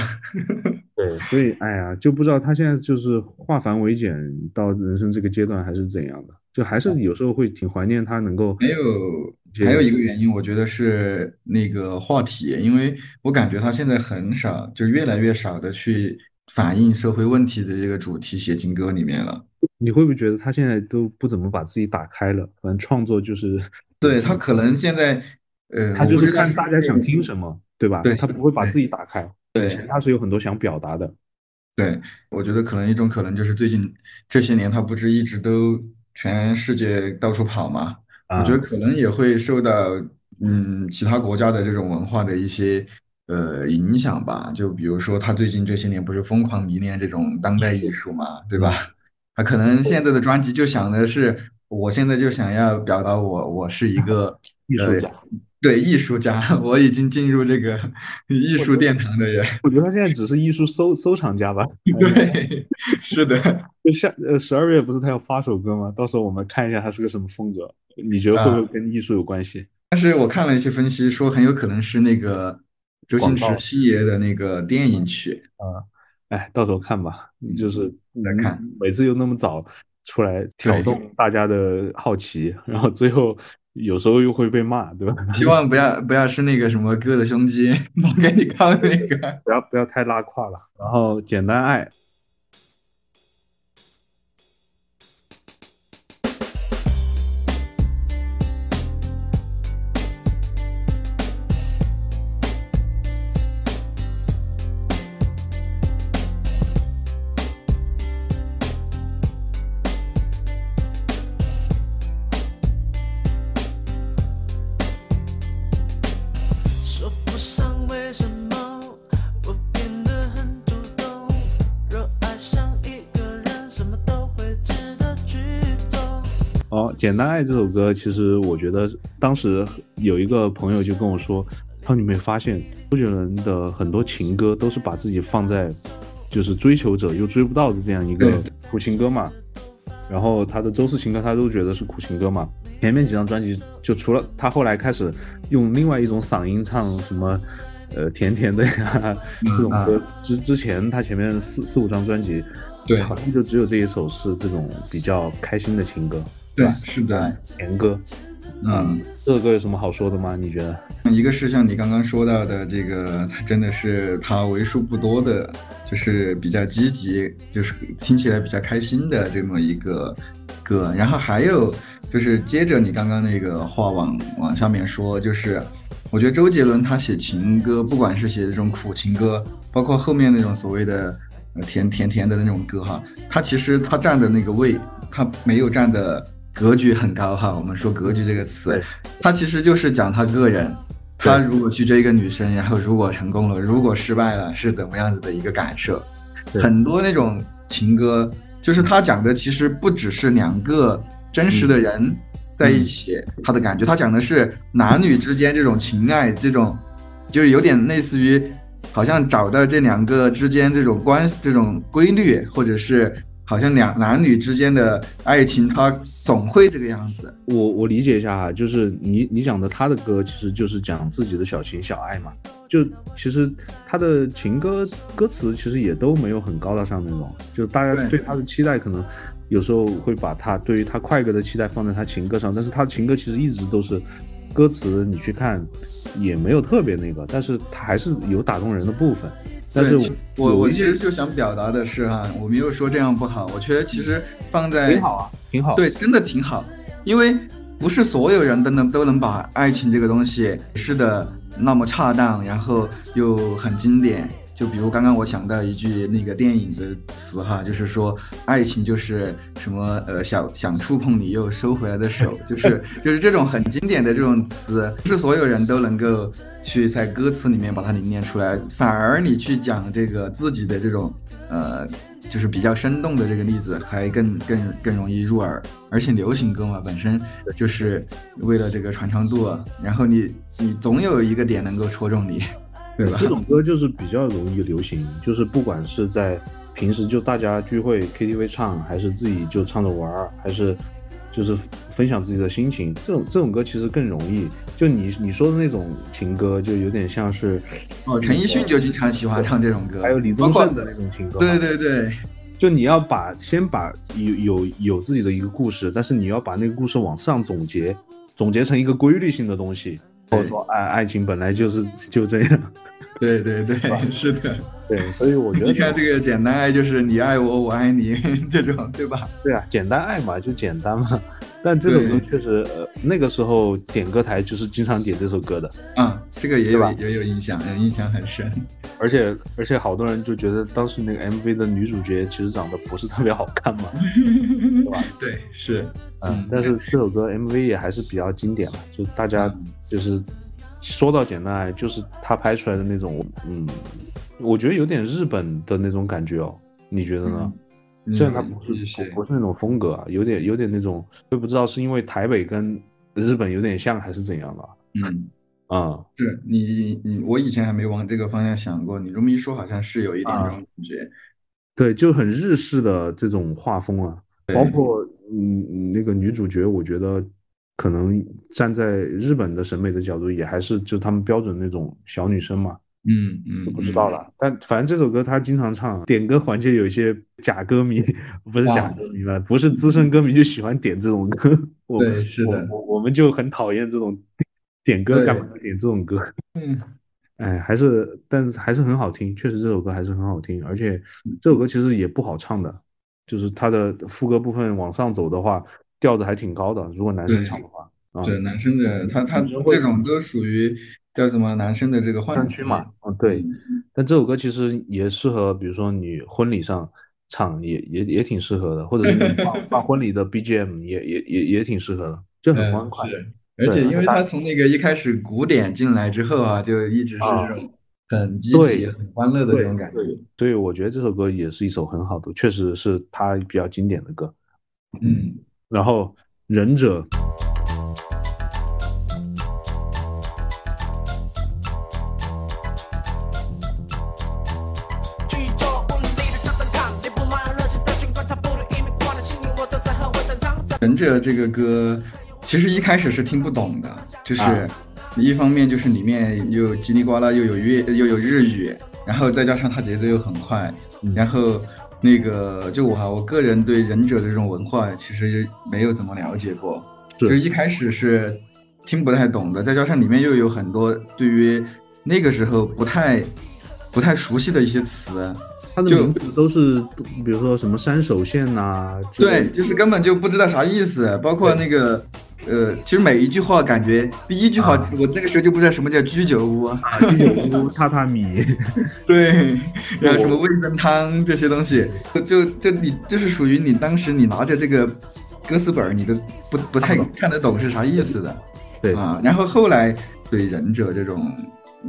对，所以哎呀，就不知道他现在就是化繁为简到人生这个阶段还是怎样的，就还是有时候会挺怀念他能够没有还有一个原因，我觉得是那个话题，因为我感觉他现在很少，就越来越少的去反映社会问题的这个主题写进歌里面了。你会不会觉得他现在都不怎么把自己打开了？反正创作就是，对他可能现在，呃，他就是看大家想听什么，对吧？对他不会把自己打开。对以前他是有很多想表达的。对，我觉得可能一种可能就是最近这些年他不是一直都全世界到处跑嘛，啊我觉得可能也会受到嗯其他国家的这种文化的一些呃影响吧。就比如说他最近这些年不是疯狂迷恋这种当代艺术嘛，对吧？他可能现在的专辑就想的是，我现在就想要表达我我是一个艺术家呃对艺术家，我已经进入这个艺术殿堂的人。我觉得他现在只是艺术收收藏家吧。对，是的。就下呃十二月不是他要发首歌吗？到时候我们看一下他是个什么风格。你觉得会不会啊跟艺术有关系？但是我看了一些分析，说很有可能是那个周星驰星爷的那个电影曲。哎，到时候看吧。就是来看嗯每次又那么早出来挑动大家的好奇，然后最后有时候又会被骂，对吧？希望不要不要是那个什么哥的胸肌，我给你看那个。不要不要太拉胯了。然后简单爱，简单爱这首歌，其实我觉得当时有一个朋友就跟我说，他说你没发现周杰伦的很多情歌都是把自己放在就是追求者又追不到的这样一个苦情歌嘛。然后他的周氏情歌他都觉得是苦情歌嘛。前面几张专辑就除了他后来开始用另外一种嗓音唱什么。呃，甜甜的呀，这种歌之之前，他前面四四五张专辑，对好像就只有这一首是这种比较开心的情歌。对，是的，甜歌，嗯，这首歌有什么好说的吗？你觉得？一个是像你刚刚说到的这个，他真的是他为数不多的，就是比较积极，就是听起来比较开心的这么一个歌。然后还有就是接着你刚刚那个话往往下面说，就是我觉得周杰伦他写情歌，不管是写这种苦情歌，包括后面那种所谓的呃甜甜甜的那种歌哈，他其实他站的那个位，他没有站的格局很高哈。我们说格局这个词。对，它其实就是讲他个人，他如果去追一个女生，然后如果成功了，如果失败了，是怎么样子的一个感受。很多那种情歌，就是他讲的其实不只是两个真实的人在一起，他的感觉，他讲的是男女之间这种情爱，这种就是有点类似于，好像找到这两个之间这种关这种规律，或者是好像两男女之间的爱情，它总会这个样子。我我理解一下哈，就是你你讲的他的歌，其实就是讲自己的小情小爱嘛。就其实他的情歌歌词其实也都没有很高大上那种，就大家对他的期待可能有时候会把他对于他快歌的期待放在他情歌上，但是他情歌其实一直都是歌词你去看也没有特别那个，但是他还是有打动人的部分。但是对我我其实就想表达的是哈，我没有说这样不好，我觉得其实放在挺好啊，挺好。对，真的挺好，因为不是所有人都能都能把爱情这个东西解释的那么恰当，然后又很经典。就比如刚刚我想到一句那个电影的词哈，就是说爱情就是什么呃想想触碰你又收回来的手，就是就是这种很经典的这种词，不是所有人都能够去在歌词里面把它凝练出来，反而你去讲这个自己的这种呃就是比较生动的这个例子，还更更更容易入耳。而且流行歌嘛，本身就是为了这个传唱度，然后你你总有一个点能够戳中你，对吧？这种歌就是比较容易流行，就是不管是在平时就大家聚会 KTV 唱，还是自己就唱着玩儿，还是就是分享自己的心情，这种这种歌其实更容易。就你你说的那种情歌，就有点像是哦，陈奕迅就经常喜欢唱这种歌，还有李宗盛的那种情歌。对对对就你要把先把有有有自己的一个故事，但是你要把那个故事往上总结，总结成一个规律性的东西。或者说爱爱情本来就是 就这样，对对对，是的。对，所以我觉得你看这个简单爱就是你爱我，我爱你 这种，对吧？对啊，简单爱嘛，就简单嘛。但这首歌确实，呃，那个时候点歌台就是经常点这首歌的，嗯、这个也有也有印象，嗯印象很深。而且而且好多人就觉得当时那个 MV 的女主角其实长得不是特别好看嘛，对吧？对，是，嗯，但是这首歌 MV 也还是比较经典了，就大家嗯就是说到简单爱，就是他拍出来的那种，嗯，我觉得有点日本的那种感觉哦，你觉得呢？嗯虽然他不是不不是那种风格啊，有点有点那种，我也不知道是因为台北跟日本有点像还是怎样的嗯，啊、是你你我以前还没往这个方向想过，你这么一说，好像是有一点啊这种感觉。对，就很日式的这种画风啊，包括嗯嗯那个女主角，我觉得可能站在日本的审美的角度，也还是就他们标准那种小女生嘛，嗯嗯，不知道了。但反正这首歌他经常唱，点歌环节有一些假歌迷，不是假歌迷吧，不是资深歌迷就喜欢点这种歌。我对是的我我我们就很讨厌这种点歌干嘛要点这种歌？嗯。哎，还是，但是还是很好听，确实这首歌还是很好听，而且这首歌其实也不好唱的，就是它的副歌部分往上走的话，调子还挺高的，如果男生唱的话，啊，对男生的他他这种都属于叫什么男生的这个换区嘛，嗯，对。但这首歌其实也适合，比如说你婚礼上唱，也也也挺适合的，或者是你放 放婚礼的 BGM 也也也也挺适合的，就很欢嗯快。是，而且因为他从那个一开始鼓点进来之后啊，就一直是这种很积极、对很欢乐的那种感觉。所以我觉得这首歌也是一首很好的，确实是他比较经典的歌。嗯，然后忍者。忍者这个歌其实一开始是听不懂的，就是啊一方面就是里面又叽里呱啦又有粤又有日语，然后再加上它节奏又很快，嗯然后那个就我哈，我个人对忍者的这种文化其实没有怎么了解过，就一开始是听不太懂的，再加上里面又有很多对于那个时候不太不太熟悉的一些词，就它的名字都是，比如说什么山手线呐、对，就是根本就不知道啥意思，包括那个呃，其实每一句话感觉第一句话，啊我那个时候就不知道什么叫居酒屋，啊，居酒屋、榻榻米，对，然后什么味噌汤这些东西，就就就你就是属于你当时你拿着这个歌词本，你都不不太看得懂是啥意思的。对啊，然后后来对忍者这种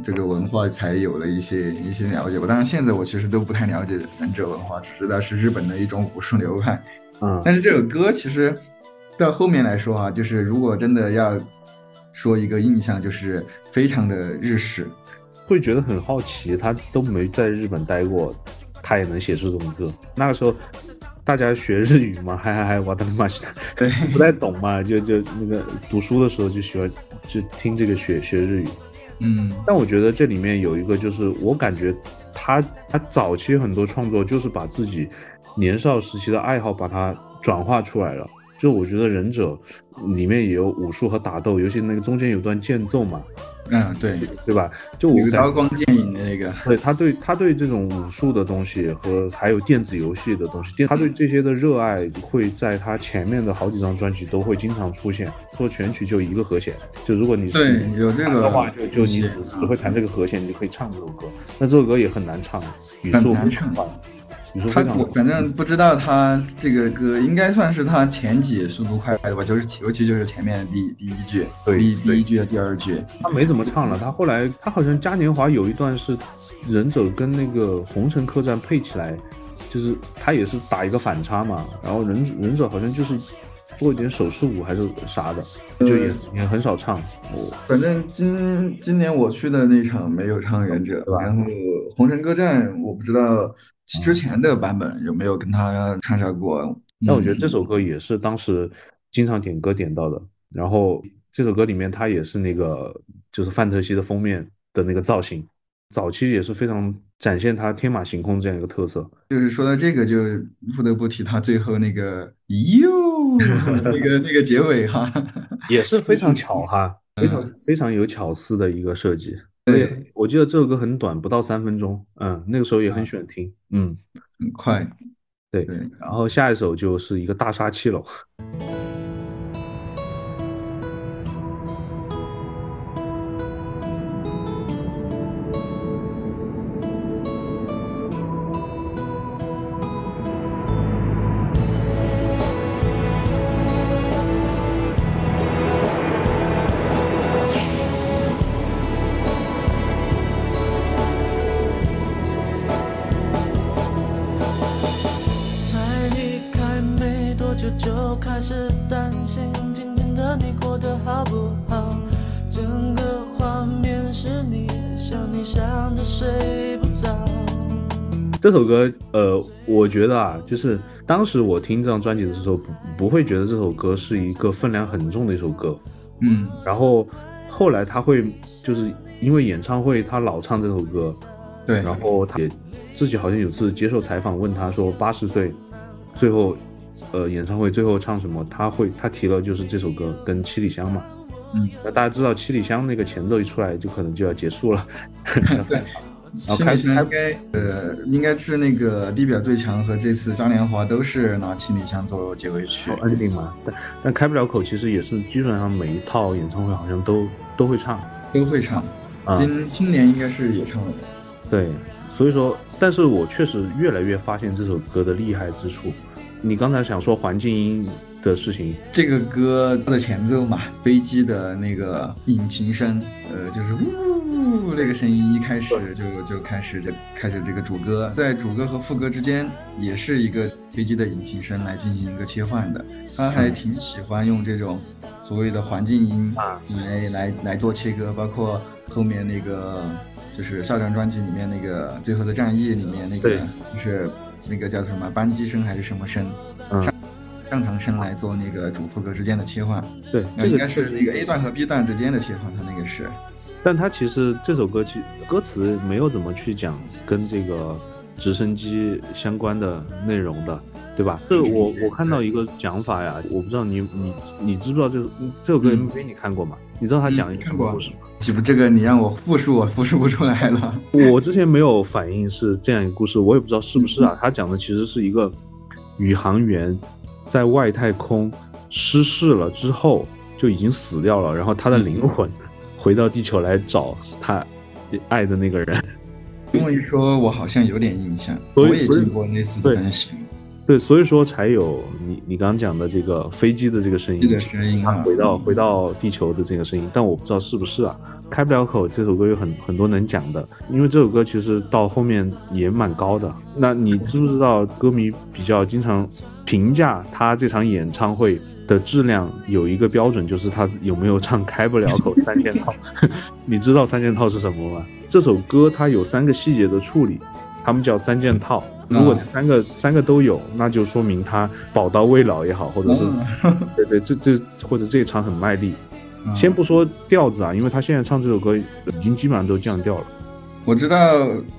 这个文化才有了一些一些了解。我当然现在我其实都不太了解忍者文化，只知道是日本的一种武术流派。嗯，但是这首歌其实到后面来说啊，就是如果真的要说一个印象，就是非常的日式。会觉得很好奇，他都没在日本待过，他也能写出这种歌。那个时候大家学日语嘛，嗨嗨嗨，我的妈西，对就不太懂嘛，就就那个读书的时候就喜欢就听这个学学日语。嗯但我觉得这里面有一个，就是我感觉他他早期很多创作就是把自己年少时期的爱好把它转化出来了。就我觉得忍者里面也有武术和打斗，尤其那个中间有段间奏嘛，嗯，对，对吧？就我有个感刀光剑影的那个，对他对他对这种武术的东西和还有电子游戏的东西，电他对这些的热爱会在他前面的好几张专辑都会经常出现。说全曲就一个和弦，就如果你对有这个的话，就就你只只会弹这个和弦，你就可以唱这首歌。那这首歌也很难唱，语速很难唱非常快，语速他。我反正不知道他这个歌应该算是他前几速度快的吧，就是尤其就是前面第第一句，对第对第一句和第二句，他没怎么唱了，他后来他好像嘉年华有一段是忍者跟那个红尘客栈配起来，就是他也是打一个反差嘛，然后忍忍者好像就是做一点手势舞还是啥的，就也也很少唱。我反正今今年我去的那场没有唱忍者然后红尘歌战我不知道之前的版本有没有跟他唱上过，但我觉得这嗯首歌也是当时经常点歌点到的。然后这首歌里面，它也是那个就是范特西的封面的那个造型，早期也是非常展现他天马行空这样一个特色。就是说到这个，就不得不提他最后那个哟那个那个结尾哈，也是非常巧哈，非常非常有巧思的一个设计。对，我记得这首歌很短，不到三分钟，嗯，那个时候也很喜欢听，嗯，很快，对。对，然后下一首就是一个大杀器了，歌，呃，我觉得啊，就是当时我听这张专辑的时候，不不会觉得这首歌是一个分量很重的一首歌。嗯然后后来他会就是因为演唱会他老唱这首歌，对，然后他也自己好像有次接受采访问他说八十岁最后呃演唱会最后唱什么，他会他提了就是这首歌跟七里香嘛。嗯，那大家知道七里香那个前奏一出来就可能就要结束了，要散场。然后七里开始香应该呃应该是那个地表最强和这次嘉年华都是拿七里香做结尾曲哦，ending 嘛，但但开不了口其实也是基本上每一套演唱会好像都都会唱都会唱，啊。今今年应该是也唱了，对，所以说，但是我确实越来越发现这首歌的厉害之处。你刚才想说环境音的事情，这个歌的前奏嘛，飞机的那个引擎声，呃，就是呜那个声音一开始就就开始这开始这个主歌，在主歌和副歌之间也是一个飞机的引擎声来进行一个切换的。他还挺喜欢用这种所谓的环境音啊。来来来做切割，包括后面那个就是上张专辑里面那个《最后的战役》里面那个就是那个叫什么扳机声还是什么声，嗯，上场声来做那个主副歌之间的切换。对，这个该是那个 A 段和 B 段之间的切换，它那个是，但它其实这首歌其歌词没有怎么去讲跟这个直升机相关的内容的，对吧？这是我我看到一个讲法呀，我不知道你你你知不知道这首这首歌嗯 MV 你看过吗？你知道他讲一个什么故事吗？岂不这个你让我复述，我复述不出来了。我之前没有反应是这样一个故事，我也不知道是不是啊。他讲的其实是一个宇航员在外太空失事了之后，就已经死掉了，然后他的灵魂回到地球来找他爱的那个人。这么一说，我好像有点印象，所以我也经过类似的分析。对，所以说才有你你刚刚讲的这个飞机的这个声音，这个声音啊回到回到地球的这个声音，但我不知道是不是啊。开不了口这首歌有很很多能讲的，因为这首歌其实到后面也蛮高的。那你知不知道歌迷比较经常评价他这场演唱会的质量有一个标准，就是他有没有唱开不了口 三件套？你知道三件套是什么吗？这首歌它有三个细节的处理，他们叫三件套。如果这三个、三个都有，那就说明他宝刀未老也好，或者是、对对，这这或者这一场很卖力。嗯先不说调子啊，因为他现在唱这首歌已经基本上都降调了。我知道，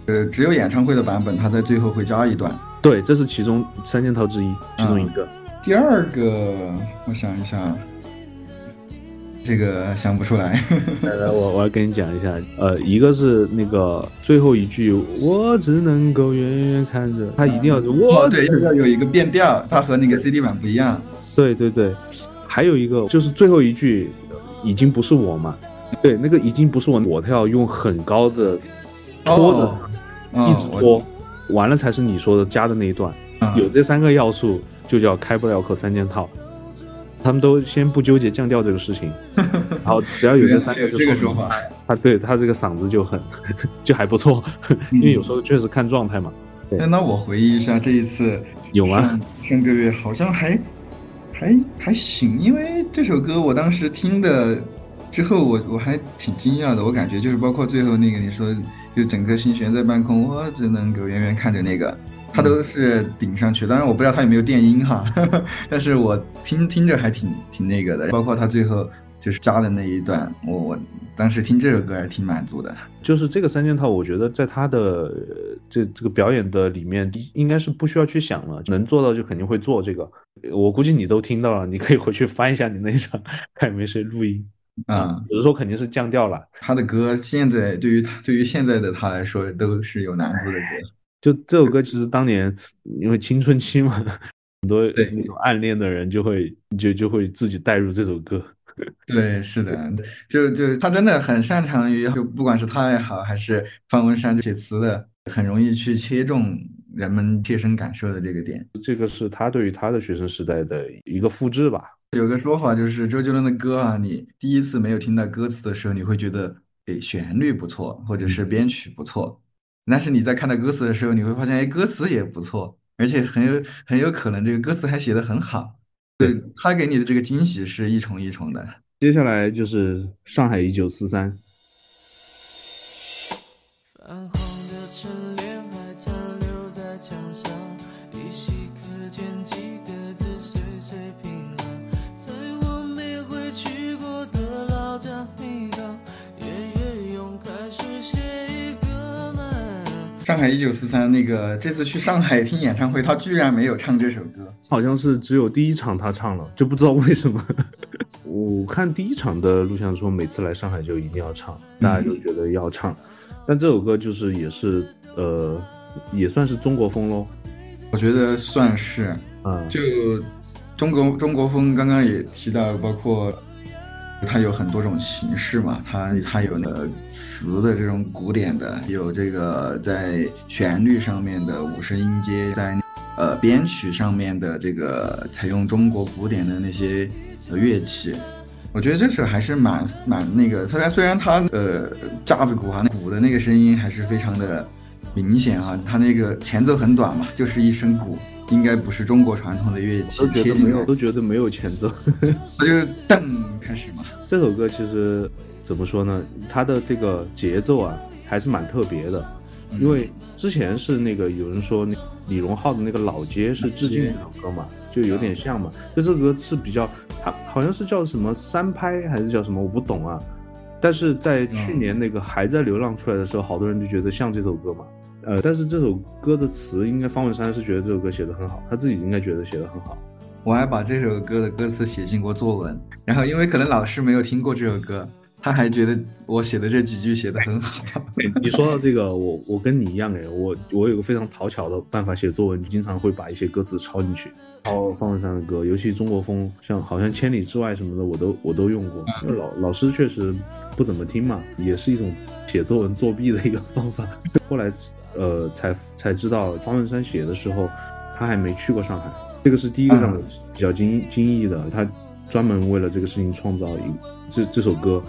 呃，只有演唱会的版本，他在最后会加一段。对，这是其中三件套之一，其中一个。第二个，我想一下，这个想不出来。来来，我我要跟你讲一下，呃，一个是那个最后一句，我只能够远远看着，他一定要是我哦，对，要要有一个变调，它和那个 CD 版不一样。对对对，还有一个就是最后一句，已经不是我嘛，对，那个已经不是我，我他要用很高的拖着哦，一直哦拖，完了才是你说的加的那一段，嗯。有这三个要素就叫开不了口三件套。他们都先不纠结降调这个事情，然后只要有这三个，就这个说法。他对他这个嗓子就很 就还不错，因为有时候确实看状态嘛。那那我回忆一下，这一次有吗？上上个月好像还还还行，因为这首歌我当时听的之后我，我还挺惊讶的。我感觉就是包括最后那个你说，就整个心悬在半空，我只能够远远看着那个，它都是顶上去。当然我不知道它有没有电音哈，但是我听听着还挺挺那个的。包括它最后就是加的那一段，我我当时听这首歌还挺满足的。就是这个三件套，我觉得在他的呃这这个表演的里面，应该是不需要去想了，能做到就肯定会做这个。我估计你都听到了，你可以回去翻一下你那一场，看有没有谁录音啊只是说肯定是降调了。他的歌现在对于他对于现在的他来说都是有难度的歌。就这首歌，其实当年因为青春期嘛，很多对那种暗恋的人就会就就会自己带入这首歌。对，是的，就就他真的很擅长于，就不管是他也好，还是方文山写词的，很容易去切中人们切身感受的这个点。这个是他对于他的学生时代的一个复制吧。有个说法就是，周杰伦的歌啊，你第一次没有听到歌词的时候，你会觉得，诶，旋律不错，或者是编曲不错。但是你在看到歌词的时候，你会发现，哎，歌词也不错，而且很有很有可能这个歌词还写得很好。对，他给你的这个惊喜是一重一重的。接下来就是上海一九四三，海一九四三那个这次去上海听演唱会，他居然没有唱这首歌。好像是只有第一场他唱了，就不知道为什么。我看第一场的录像说，每次来上海就一定要唱，大家都觉得要唱。但这首歌就是也是呃，也算是中国风喽。我觉得算是，嗯，就中国中国风，刚刚也提到，包括它有很多种形式嘛，它它有那个词的这种古典的，有这个在旋律上面的五声音阶，在呃编曲上面的这个采用中国古典的那些乐器。我觉得这首还是蛮蛮那个，虽然虽然它呃架子鼓啊，鼓的那个声音还是非常的明显啊，它那个前奏很短嘛，就是一声鼓，应该不是中国传统的乐器都，觉得没有，都觉得没有前奏。那就是噔开始嘛。这首歌其实怎么说呢？它的这个节奏啊，还是蛮特别的。嗯因为之前是那个有人说那李荣浩的那个老街是致敬这首歌嘛，就有点像嘛。就这首歌是比较，它好像是叫什么三拍还是叫什么，我不懂啊。但是在去年那个还在流浪出来的时候，好多人就觉得像这首歌嘛。呃，但是这首歌的词应该方文山是觉得这首歌写的很好，他自己应该觉得写的很好。我还把这首歌的歌词写进过作文，然后因为可能老师没有听过这首歌，他还觉得我写的这几句写的很好。你说到这个，我我跟你一样哎，我我有个非常讨巧的办法写作文，经常会把一些歌词抄进去，抄方文山的歌，尤其中国风，像好像千里之外什么的，我都我都用过。老老师确实不怎么听嘛，也是一种写作文作弊的一个方法。后来呃才才知道，方文山写的时候，他还没去过上海，这个是第一个让我比较惊惊异的。他专门为了这个事情创造一这这首歌。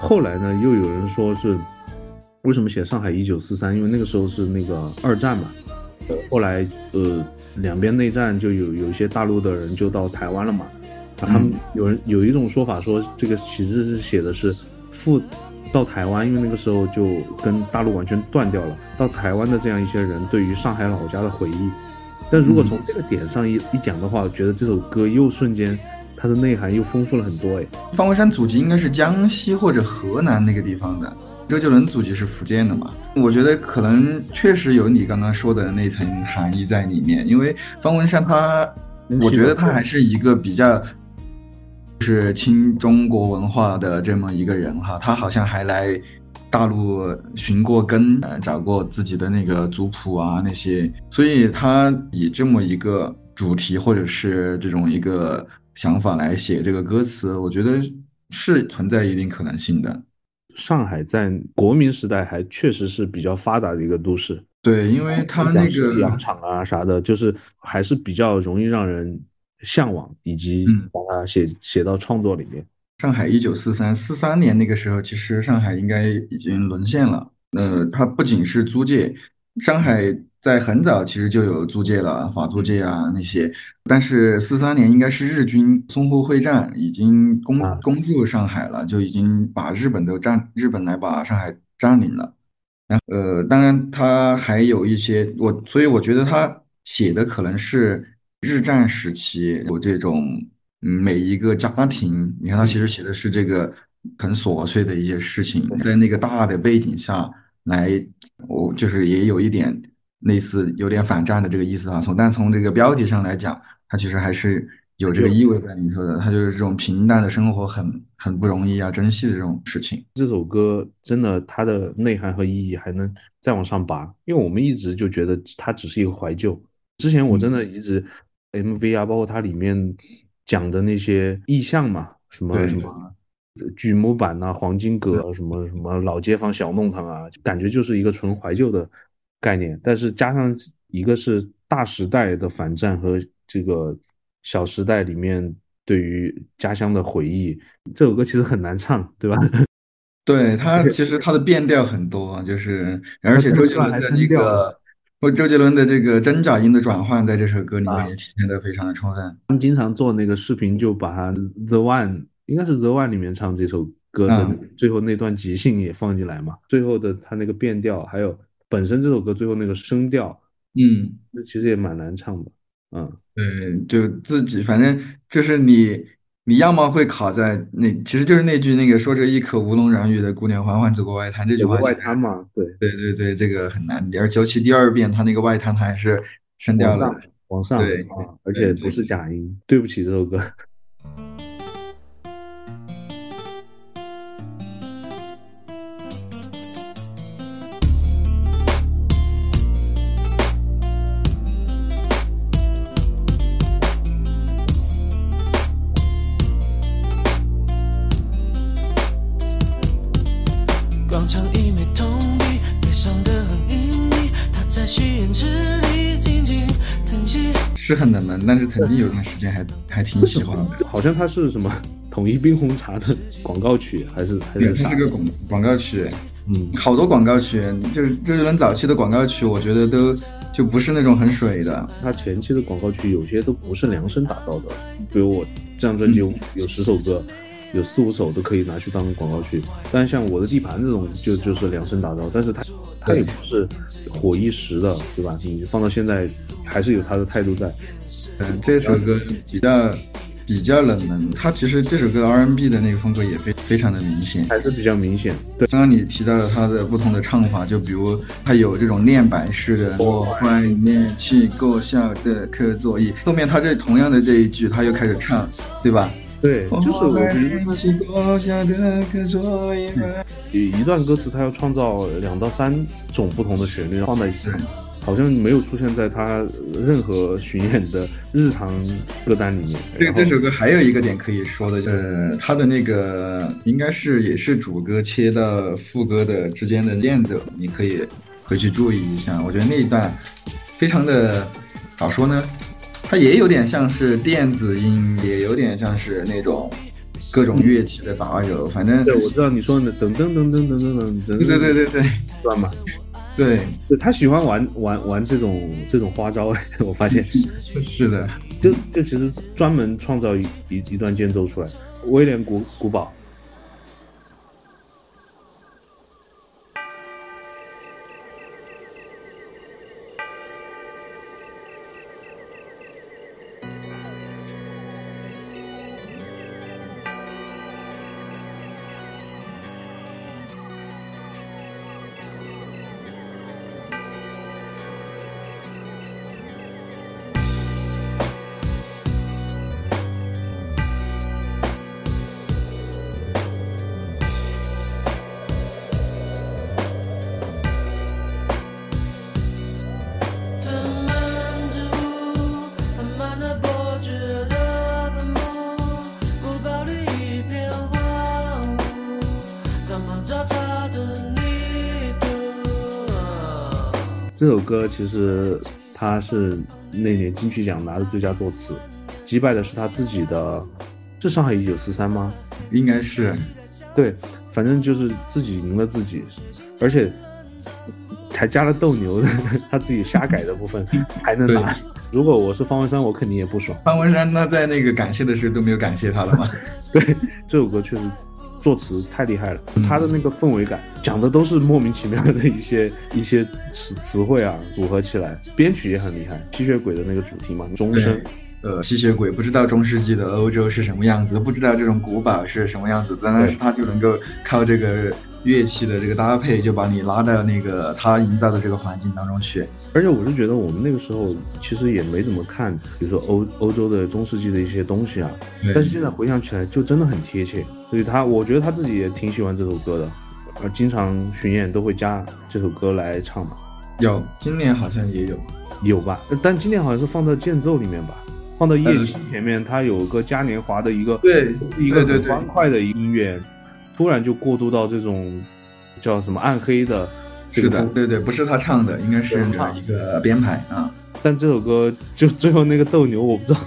后来呢，又有人说是为什么写上海一九四三？因为那个时候是那个二战嘛。呃，后来呃两边内战，就有有一些大陆的人就到台湾了嘛。他们有人有一种说法说，这个其实是写的是赴到台湾，因为那个时候就跟大陆完全断掉了。到台湾的这样一些人对于上海老家的回忆。但如果从这个点上一一讲的话，我觉得这首歌又瞬间。它的内涵又丰富了很多哎。方文山祖籍应该是江西或者河南那个地方的，周杰伦祖籍是福建的嘛？我觉得可能确实有你刚刚说的那层含义在里面，因为方文山他，我觉得他还是一个比较，是亲中国文化的这么一个人哈。他好像还来大陆寻过根，呃，找过自己的那个族谱啊那些，所以他以这么一个主题或者是这种一个。想法来写这个歌词，我觉得是存在一定可能性的。上海在国民时代还确实是比较发达的一个都市，对，因为它那个洋场啊啥的，就是还是比较容易让人向往，以及把它写写到创作里面。上海一九四三四三年那个时候，其实上海应该已经沦陷了。呃，它不仅是租界，上海。在很早其实就有租界了，法租界啊那些，但是四三年应该是日军淞沪会战已经攻攻入上海了，就已经把日本都占，日本来把上海占领了。然后呃，当然他还有一些我，所以我觉得他写的可能是日战时期有这种嗯每一个家庭，你看他其实写的是这个很琐碎的一些事情，在那个大的背景下来，我就是也有一点。类似有点反战的这个意思啊，从但从这个标题上来讲，它其实还是有这个意味在里头的。它就是这种平淡的生活很很不容易啊，珍惜的这种事情。这首歌真的它的内涵和意义还能再往上拔，因为我们一直就觉得它只是一个怀旧。之前我真的一直 MV 啊，包括它里面讲的那些意象嘛，什么什么锯木板呐、黄金葛什么什么老街坊小弄堂啊，感觉就是一个纯怀旧的。概念，但是加上一个是大时代的反战和这个小时代里面对于家乡的回忆，这首歌其实很难唱，对吧？对他其实他的变调很多，就是而且周杰伦的那个，或周杰伦的这个真假音的转换，在这首歌里面也体现的非常的充分。他们经常做那个视频，就把他 The One 应该是 The One 里面唱这首歌的最后那段即兴也放进来嘛，最后的他那个变调还有。本身这首歌最后那个声调，嗯，那其实也蛮难唱的，嗯，对，就自己反正就是你，你要么会卡在那，其实就是那句那个说着一口乌龙软语的姑娘缓缓走过外滩这句话，外滩嘛，对，对对对，这个很难，而尤其第二遍他那个外滩他还是升调了，往上，对啊，而且不是假音，对不起这首歌。是很冷门，但是曾经有段时间还还挺喜欢的。好像它是什么统一冰红茶的广告曲，还是还是它是个广广告曲。嗯，好多广告曲，就是周杰伦早期的广告曲，我觉得都就不是那种很水的。他前期的广告曲有些都不是量身打造的，比如我这张专辑有十首歌，有四五首都可以拿去当广告曲。但像我的地盘这种，就就是量身打造，但是它它也不是火一时的，对吧？你放到现在。还是有他的态度在，嗯，这首歌比较比较冷门，他其实这首歌 R&B 的那个风格也非非常的明显，还是比较明显。对，刚刚你提到了他的不同的唱法，就比如他有这种念白式的，我怀念去过校的课作业，后面他这同样的这一句他又开始唱，对吧？对，就是我觉得他是落下的课作业。一一段歌词，他要创造两到三种不同的旋律放在一起，好像没有出现在他任何巡演的日常歌单里面。这这首歌还有一个点可以说的就是，他的那个应该是也是主歌切到副歌的之间的链子，你可以回去注意一下。我觉得那一段非常的，咋说呢？它也有点像是电子音，也有点像是那种各种乐器的杂糅。反正对，我知道你说的噔噔噔噔噔噔噔噔。对对对对，知道吗？对，对他喜欢玩玩玩这种这种花招，我发现，是的。就就其实专门创造一一一段间奏出来，威廉古古堡。这首歌其实他是那年金曲奖拿的最佳作词，击败的是他自己的，是上海一九四三吗？应该是对，反正就是自己赢了自己，而且还加了斗牛的 他自己瞎改的部分 还能拿。如果我是方文山，我肯定也不爽。方文山，他在那个感谢的时候都没有感谢他了吗？对，这首歌确实作词太厉害了，他的那个氛围感讲的都是莫名其妙的一些一些词词汇啊，组合起来，编曲也很厉害。吸血鬼的那个主题嘛，钟声，呃，吸血鬼不知道中世纪的欧洲是什么样子，不知道这种古堡是什么样子，但是他就能够靠这个乐器的这个搭配，就把你拉到那个他营造的这个环境当中去。而且我是觉得我们那个时候其实也没怎么看，比如说欧欧洲的中世纪的一些东西啊，但是现在回想起来就真的很贴切。所以他，我觉得他自己也挺喜欢这首歌的，而经常巡演都会加这首歌来唱嘛。有，今年好像也有。有吧？呃但今年好像是放到间奏里面吧，放到夜曲前面，它有个嘉年华的一个对一个很欢快的音乐，突然就过渡到这种叫什么暗黑的是的，对对，不是他唱的，应该是一个编排啊。但这首歌就最后那个斗牛，我不知道，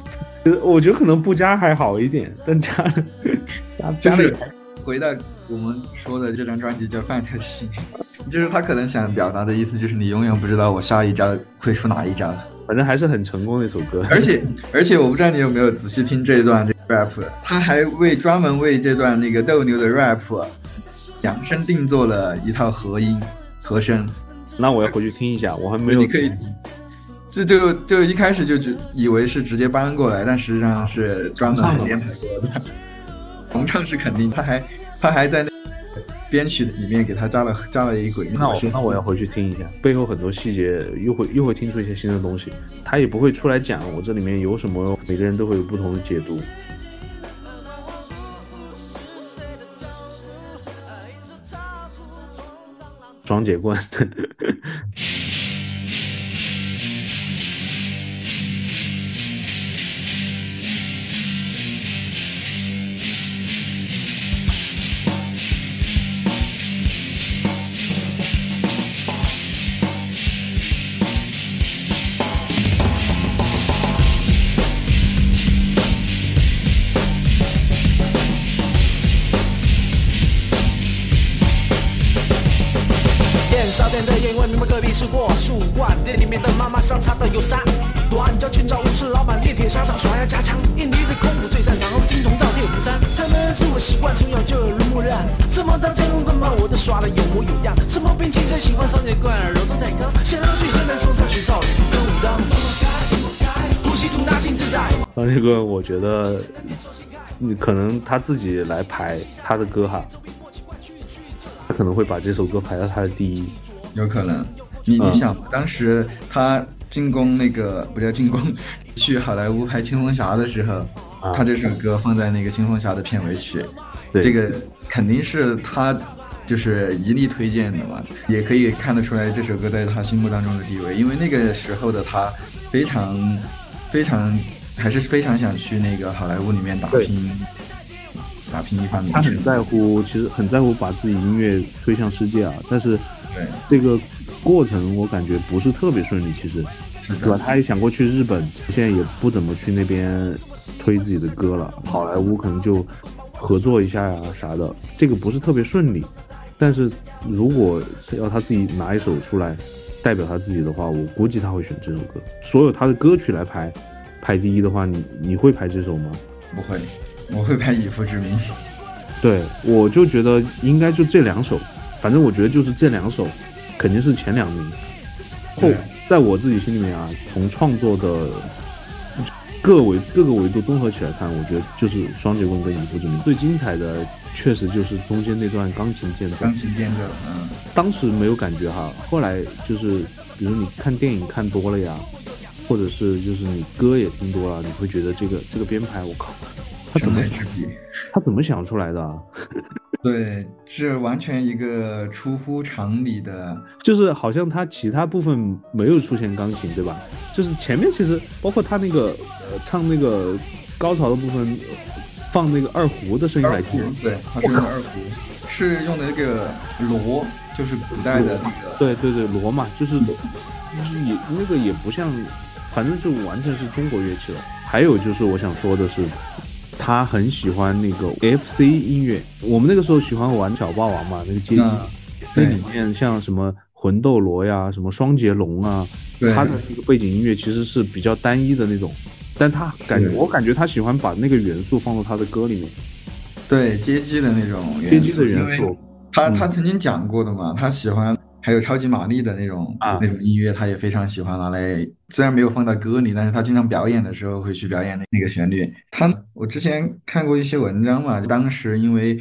就是我觉得可能不加还好一点，但加加就是加了回到我们说的这张专辑叫《范特西》，就是他可能想表达的意思就是你永远不知道我下一张会出哪一招。反正还是很成功的一首歌。而且而且我不知道你有没有仔细听这一段这个 rap，他还为专门为这段那个斗牛的 rap 量身定做了一套和音和声，那我要回去听一下，我还没有你可以。这就就一开始就就以为是直接搬过来，但实际上是专门编排过的。重唱是肯定，他还他还在那编曲里面给他加了加了一轨那我。那我要回去听一下，背后很多细节又会又会听出一些新的东西。他也不会出来讲我这里面有什么，每个人都会有不同的解读。双截棍，在。双节棍，我觉得你可能他自己来排他的歌哈，他可能会把这首歌排到他的第一。有可能。你你嗯想，当时他进攻那个不叫进攻，去好莱坞拍《青蜂侠》的时候，他这首歌放在那个《青蜂侠》的片尾曲，对这个肯定是他就是一力推荐的嘛，也可以看得出来这首歌在他心目当中的地位，因为那个时候的他非常非常还是非常想去那个好莱坞里面打拼，打拼一番名他很。在乎，其实很在乎把自己音乐推向世界啊。但是对，这个过程我感觉不是特别顺利，其实，是对吧？他也想过去日本，现在也不怎么去那边推自己的歌了。好莱坞可能就合作一下呀、啥的，这个不是特别顺利。但是如果要他自己拿一首出来代表他自己的话，我估计他会选这首歌。所有他的歌曲来排排第一的话，你你会排这首吗？不会，我会排《以父之名》。对，我就觉得应该就这两首，反正我觉得就是这两首，肯定是前两名。后，在我自己心里面啊，从创作的各维各个维度综合起来看，我觉得就是《双截棍》跟《以父之名》最精彩的，确实就是中间那段钢琴间奏钢。琴间奏，嗯，当时没有感觉哈，后来就是比如你看电影看多了呀，或者是就是你歌也听多了，你会觉得这个这个编排，我靠，他怎么。他怎么想出来的啊？对，是完全一个出乎常理的，就是好像他其他部分没有出现钢琴，对吧？就是前面其实包括他那个呃唱那个高潮的部分，呃放那个二胡的声音来听，，对，他是用的二胡，是用的那个锣，就是古代的那个，对对对，锣嘛，就是就是也那个也不像，反正就完全是中国乐器了。还有就是我想说的是，他很喜欢那个 FC 音乐，我们那个时候喜欢玩小霸王嘛，那个街机，嗯那里面像什么魂斗罗呀，什么双截龙啊，他的那个背景音乐其实是比较单一的那种，但他感觉我感觉他喜欢把那个元素放到他的歌里面，对街机的那种街，机的元素，他嗯他曾经讲过的嘛，他喜欢还有超级玛丽的那种、啊那种音乐，他也非常喜欢拿来，虽然没有放到歌里，但是他经常表演的时候会去表演那那个旋律。他我之前看过一些文章嘛，当时因为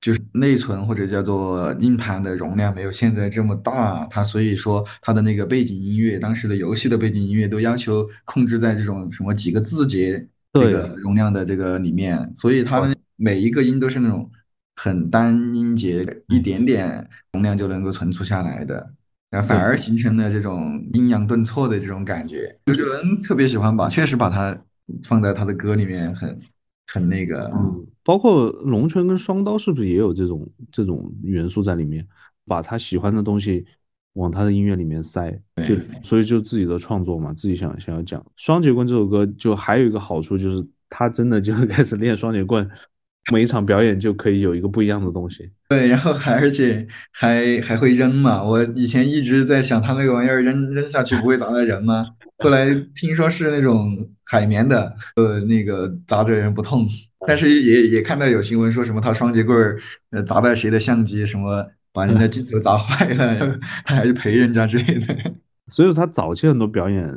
就是内存或者叫做硬盘的容量没有现在这么大，他所以说他的那个背景音乐，当时的游戏的背景音乐都要求控制在这种什么几个字节这个容量的这个里面，所以他们每一个音都是那种很单音节，一点点容量就能够存储下来的，然后反而形成了这种阴阳顿挫的这种感觉。周杰伦特别喜欢把，确实把它放在他的歌里面很很那个，嗯，包括龙拳跟双刀是不是也有这种这种元素在里面，把他喜欢的东西往他的音乐里面塞，就。对所以就自己的创作嘛，自己想想要讲。双截棍这首歌就还有一个好处就是他真的就 开始练双截棍，每一场表演就可以有一个不一样的东西。对，然后还而且还还会扔嘛。我以前一直在想，他那个玩意儿扔扔下去不会砸到人吗？后来听说是那种海绵的，呃，那个砸着人不痛。但是也也看到有新闻说什么他双节棍儿，呃，砸到谁的相机，什么把人家镜头砸坏了，他 还是赔人家之类的。所以说他早期很多表演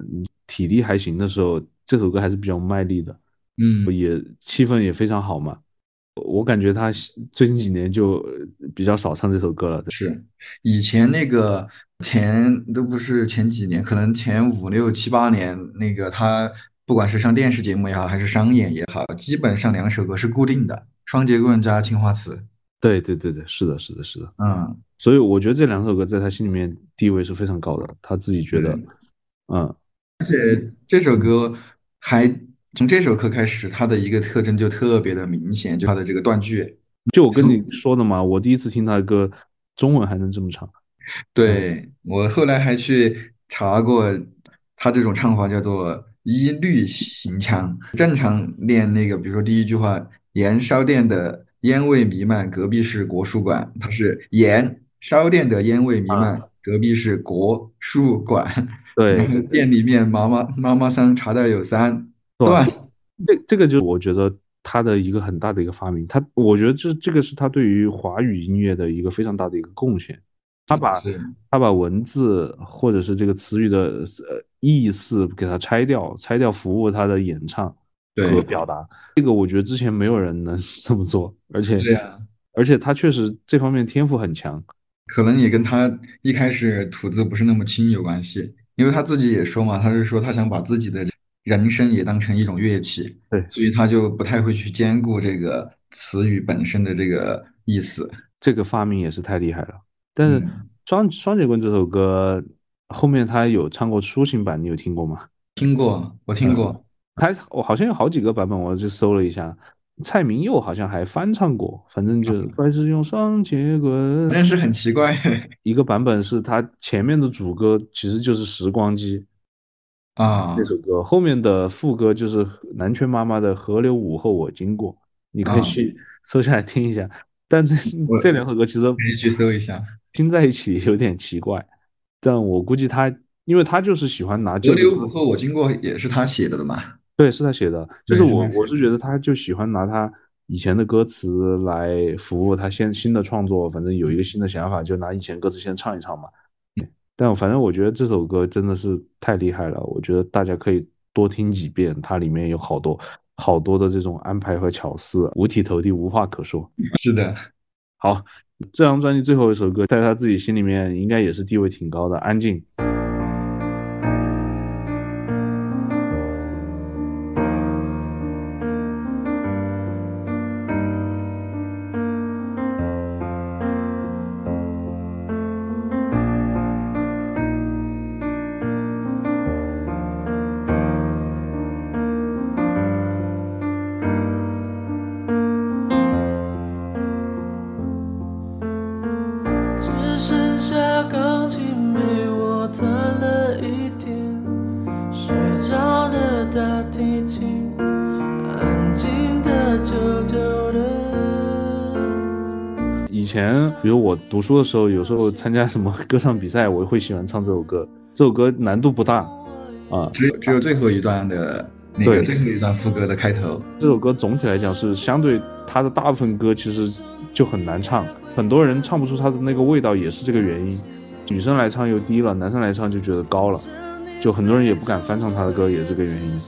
体力还行的时候，这首歌还是比较卖力的，嗯，也气氛也非常好嘛。我感觉他最近几年就比较少唱这首歌了。是以前那个前都不是前几年，可能前五六七八年，那个他不管是上电视节目也好，还是商演也好，基本上两首歌是固定的，双截棍加青花瓷。对对对对，是的，是的，是的。嗯，所以我觉得这两首歌在他心里面地位是非常高的，他自己觉得嗯，而且，这首歌还从这首歌开始，它的一个特征就特别的明显，就它的这个断句。就我跟你说的嘛，我第一次听他的歌，中文还能这么唱，对，我后来还去查过，他这种唱法叫做一律行腔。正常练那个，比如说第一句话，盐烧店的烟味弥漫，隔壁是国术馆，它是盐烧店的烟味弥漫，隔壁是国术馆。对店里面妈妈妈妈桑茶道有三段。这这个就是我觉得他的一个很大的一个发明，他我觉得这这个是他对于华语音乐的一个非常大的一个贡献，他把他把文字或者是这个词语的呃意思给它拆掉，拆掉服务他的演唱和对表达，这个我觉得之前没有人能 这么做，而且对啊。而且他确实这方面天赋很强，可能也跟他一开始吐字不是那么清有关系，因为他自己也说嘛，他是说他想把自己的人声也当成一种乐器，对所以他就不太会去兼顾这个词语本身的这个意思。这个发明也是太厉害了。但是嗯双双截棍这首歌后面他有唱过抒情版，你有听过吗？听过，我听过，他我好像有好几个版本，我就搜了一下，蔡明佑好像还翻唱过，反正就还是用双截棍。但是很奇怪 一个版本是他前面的主歌其实就是时光机啊那首歌，后面的副歌就是南拳妈妈的河流午后我经过，你可以啊去搜下来听一下。但我这两首歌其实可以去搜一下。拼在一起有点奇怪，但我估计他，因为他就是喜欢拿这河流午后我经过也是他写的的嘛。对，是他写的，就是我是我是觉得他就喜欢拿他以前的歌词来服务他现新的创作，反正有一个新的想法，就拿以前歌词先唱一唱嘛。但反正我觉得这首歌真的是太厉害了，我觉得大家可以多听几遍，它里面有好多好多的这种安排和巧思，五体投地，无话可说。是的，好，这张专辑最后一首歌，在他自己心里面应该也是地位挺高的，《安静》。读书的时候，有时候参加什么歌唱比赛，我会喜欢唱这首歌。这首歌难度不大，啊，只有只有最后一段的那对个最后一段副歌的开头。这首歌总体来讲是相对它的大部分歌其实就很难唱，很多人唱不出它的那个味道，也是这个原因。女生来唱又低了，男生来唱就觉得高了，就很多人也不敢翻唱他的歌，也是这个原因。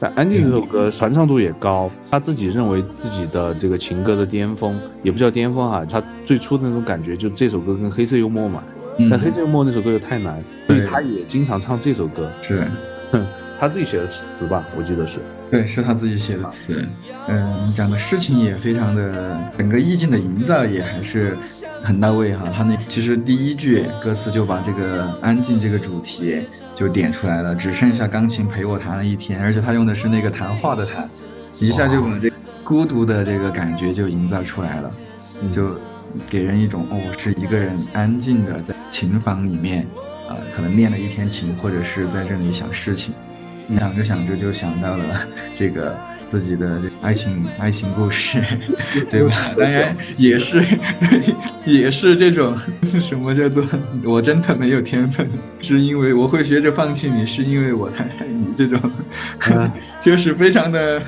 但《安静》这首歌传唱度也高，他自己认为自己的这个情歌的巅峰，也不叫巅峰哈，他最初的那种感觉，就这首歌跟黑色幽默嘛。嗯但黑色幽默那首歌又太难，所以对他也经常唱这首歌。是，哼，他自己写的词吧，我记得是。对，是他自己写的词。嗯，讲的事情也非常的，整个意境的营造也还是很到位哈。他那其实第一句歌词就把这个安静这个主题就点出来了，只剩下钢琴陪我弹了一天，而且他用的是那个谈话的谈，一下就把这孤独的这个感觉就营造出来了，嗯就给人一种哦，是一个人安静的在琴房里面，啊、可能练了一天琴，或者是在这里想事情。想着想着就想到了 这个自己的这爱情爱情故事，对吧？当然也是对，也是这种什么叫做我真的没有天分，是因为我会学着放弃你，是因为我太爱你这种，嗯就是非常的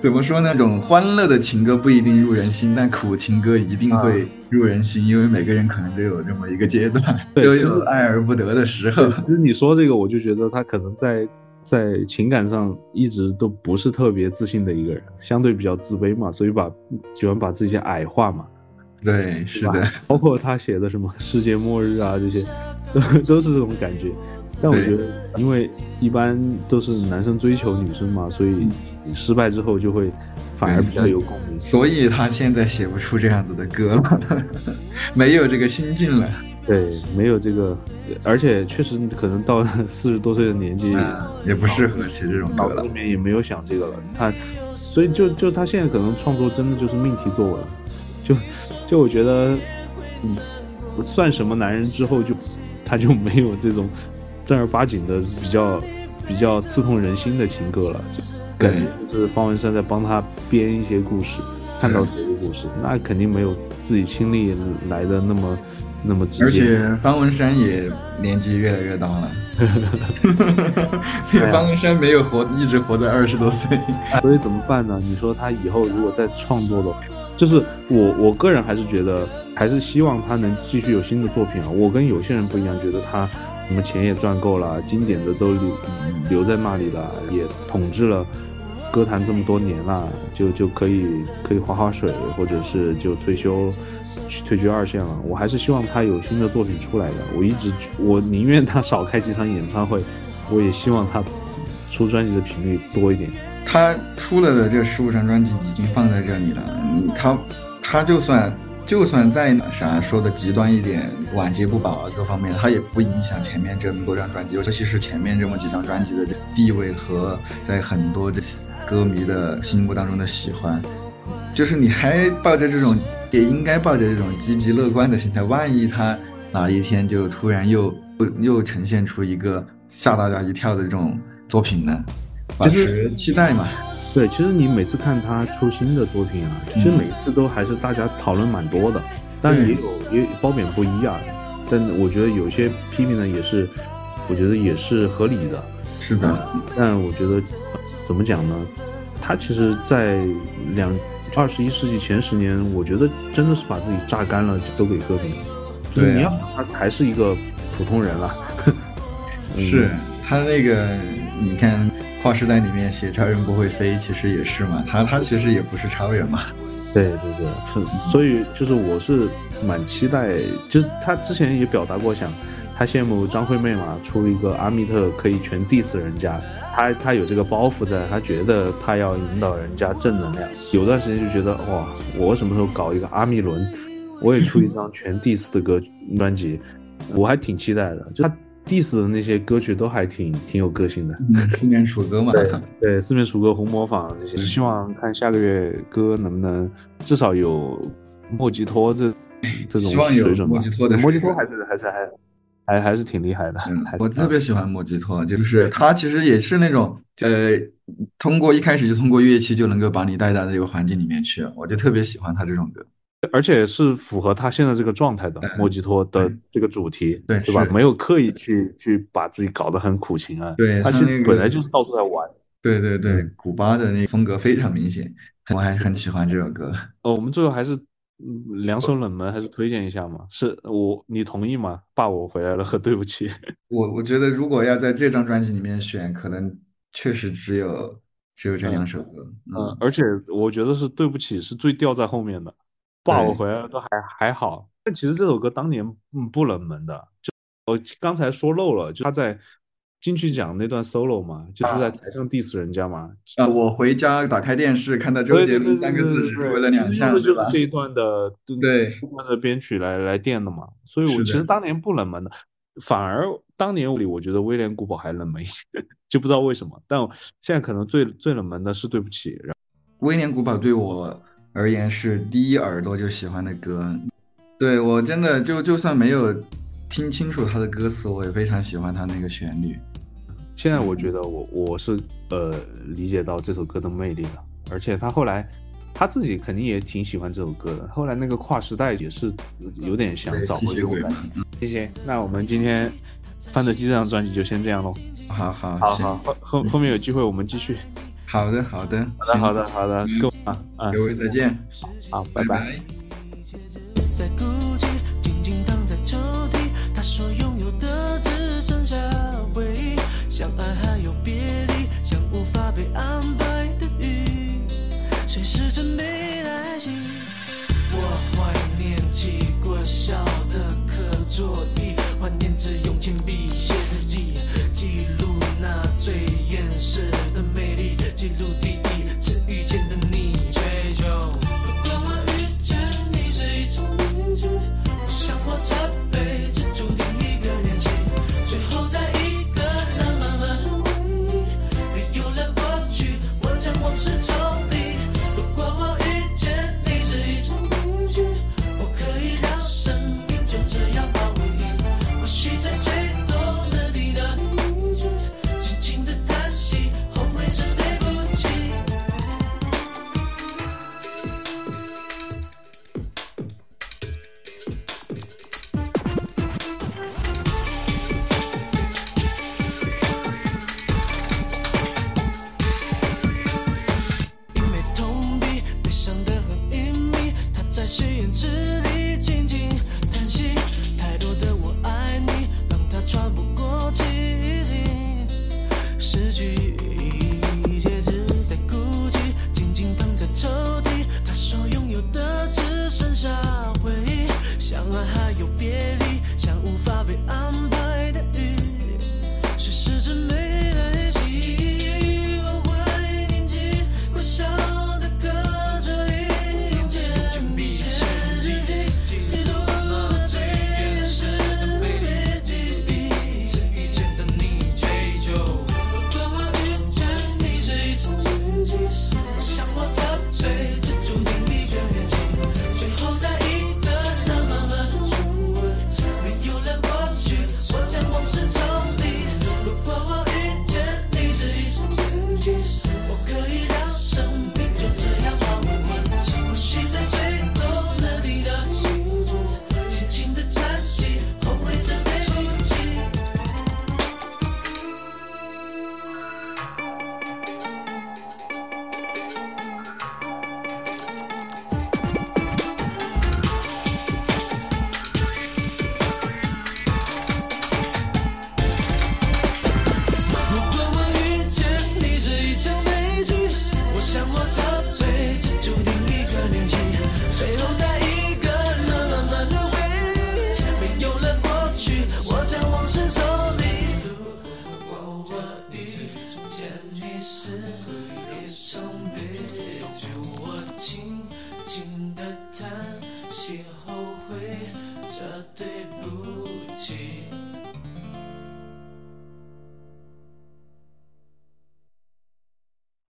怎么说呢？这种欢乐的情歌不一定入人心，但苦情歌一定会入人心，因为每个人可能都有这么一个阶段，都有爱而不得的时候，。其实你说这个，我就觉得他可能在在情感上一直都不是特别自信的一个人，相对比较自卑嘛，所以把喜欢把自己矮化嘛。对，是吧的。包括他写的什么世界末日啊这些，都都是这种感觉。但我觉得，因为一般都是男生追求女生嘛，所以失败之后就会反而比较有共鸣。所以他现在写不出这样子的歌了，没有这个心境了。对，没有这个，对而且确实可能到 四十多岁的年纪，嗯，也不适合写这种歌了脑子里。面也没有想这个了。他，所以就就他现在可能创作真的就是命题作文，就 就我觉得，嗯，算什么男人之后就他就没有这种正儿八经的比较比较刺痛人心的情歌了，就对感觉就是方文山在帮他编一些故事，看到谁的故事，那肯定没有自己亲历来的那么那么直而。且方文山也年纪越来越大了，方文山没有活一直活在二十多岁。所以怎么办呢？你说他以后如果再创作的话，就是我我个人还是觉得，还是希望他能继续有新的作品啊。我跟有些人不一样，觉得他什么钱也赚够了，经典的都留留在那里了，也统治了歌坛这么多年了，就就可以可以划划水，或者是就退休。去退居二线了，我还是希望他有新的作品出来的。我一直我宁愿他少开几场演唱会，我也希望他出专辑的频率多一点。他出了的这十五张专辑已经放在这里了，他他就算就算再啥说的极端一点，晚节不保啊各方面，他也不影响前面这么多张专辑，尤其是前面这么几张专辑的地位和在很多这歌迷的心目当中的喜欢。就是你还抱着这种，也应该抱着这种积极乐观的心态，万一他哪一天就突然又又呈现出一个吓大家一跳的这种作品呢？保就是持期待嘛。对，其实你每次看他出新的作品啊，其实每一次都还是大家讨论蛮多的，但也有也褒贬不一啊。但我觉得有些批评呢，也是我觉得也是合理的。是的，但我觉得呃怎么讲呢？他其实，在两二十一世纪前十年，我觉得真的是把自己榨干了，都给歌迷了。就是对啊你要想，他还是一个普通人了。嗯是他那个，你看《跨时代》里面写超人不会飞，其实也是嘛，他他其实也不是超人嘛。对 对对，所所以就是我是蛮期待，就是他之前也表达过想，他羡慕张惠妹嘛，出一个阿密特可以全 diss 人家，他他有这个包袱在，他觉得他要引导人家正能量。有段时间就觉得哇，我什么时候搞一个阿密伦，我也出一张全 diss 的歌专辑，我还挺期待的。就他 diss 的那些歌曲都还挺挺有个性的。嗯，四面楚歌嘛。对，四面楚歌、红模仿这些，希望看下个月歌能不能至少有莫吉托这这种希望有水准吧。莫吉托的莫吉托还是还是还还还是挺厉害的。我特别喜欢莫吉托，就是他其实也是那种呃，通过一开始就通过乐器就能够把你带到这个环境里面去，我就特别喜欢他这种歌。而且是符合他现在这个状态的嗯莫吉托的这个主题，对对吧？没有刻意去去把自己搞得很苦情啊。对他其实本来就是到处在玩。对对对嗯，古巴的那个风格非常明显，我还是很喜欢这首歌。呃，我们最后还是嗯两首冷门，还是推荐一下嘛？是我你同意吗？爸，我回来了和 对不起。我我觉得如果要在这张专辑里面选，可能确实只有只有这两首歌。嗯嗯，，而且我觉得是对不起，是最掉在后面的。爸，我回来了都还还好。但其实这首歌当年嗯不冷门的，就我刚才说漏了，就他在金曲奖那段 solo 嘛，就是在台上 diss 人家嘛。啊，我回家打开电视看到周杰伦三个字，只是为了两项，用的对吧？这一段的对这段的编曲来来电的嘛。所以我其实当年不冷门的，反而当年里我觉得威廉古堡还冷门一些，就不知道为什么。但现在可能最最冷门的是对不起，然威廉古堡对我而言是第一耳朵就喜欢的歌，对我真的就就算没有听清楚他的歌词，我也非常喜欢他那个旋律。现在我觉得我我是呃理解到这首歌的魅力了，而且他后来他自己肯定也挺喜欢这首歌的。后来那个跨时代也是有点想找回这种感觉。，嗯谢谢。那我们今天范德基这张专辑就先这样喽。好好好好，后后后面有机会我们继续。好的好的好的好的好的，嗯各位啊啊各位再见，好，拜拜。小的课桌椅，怀念只用铅笔写日记，记录那最原始的美丽，记录第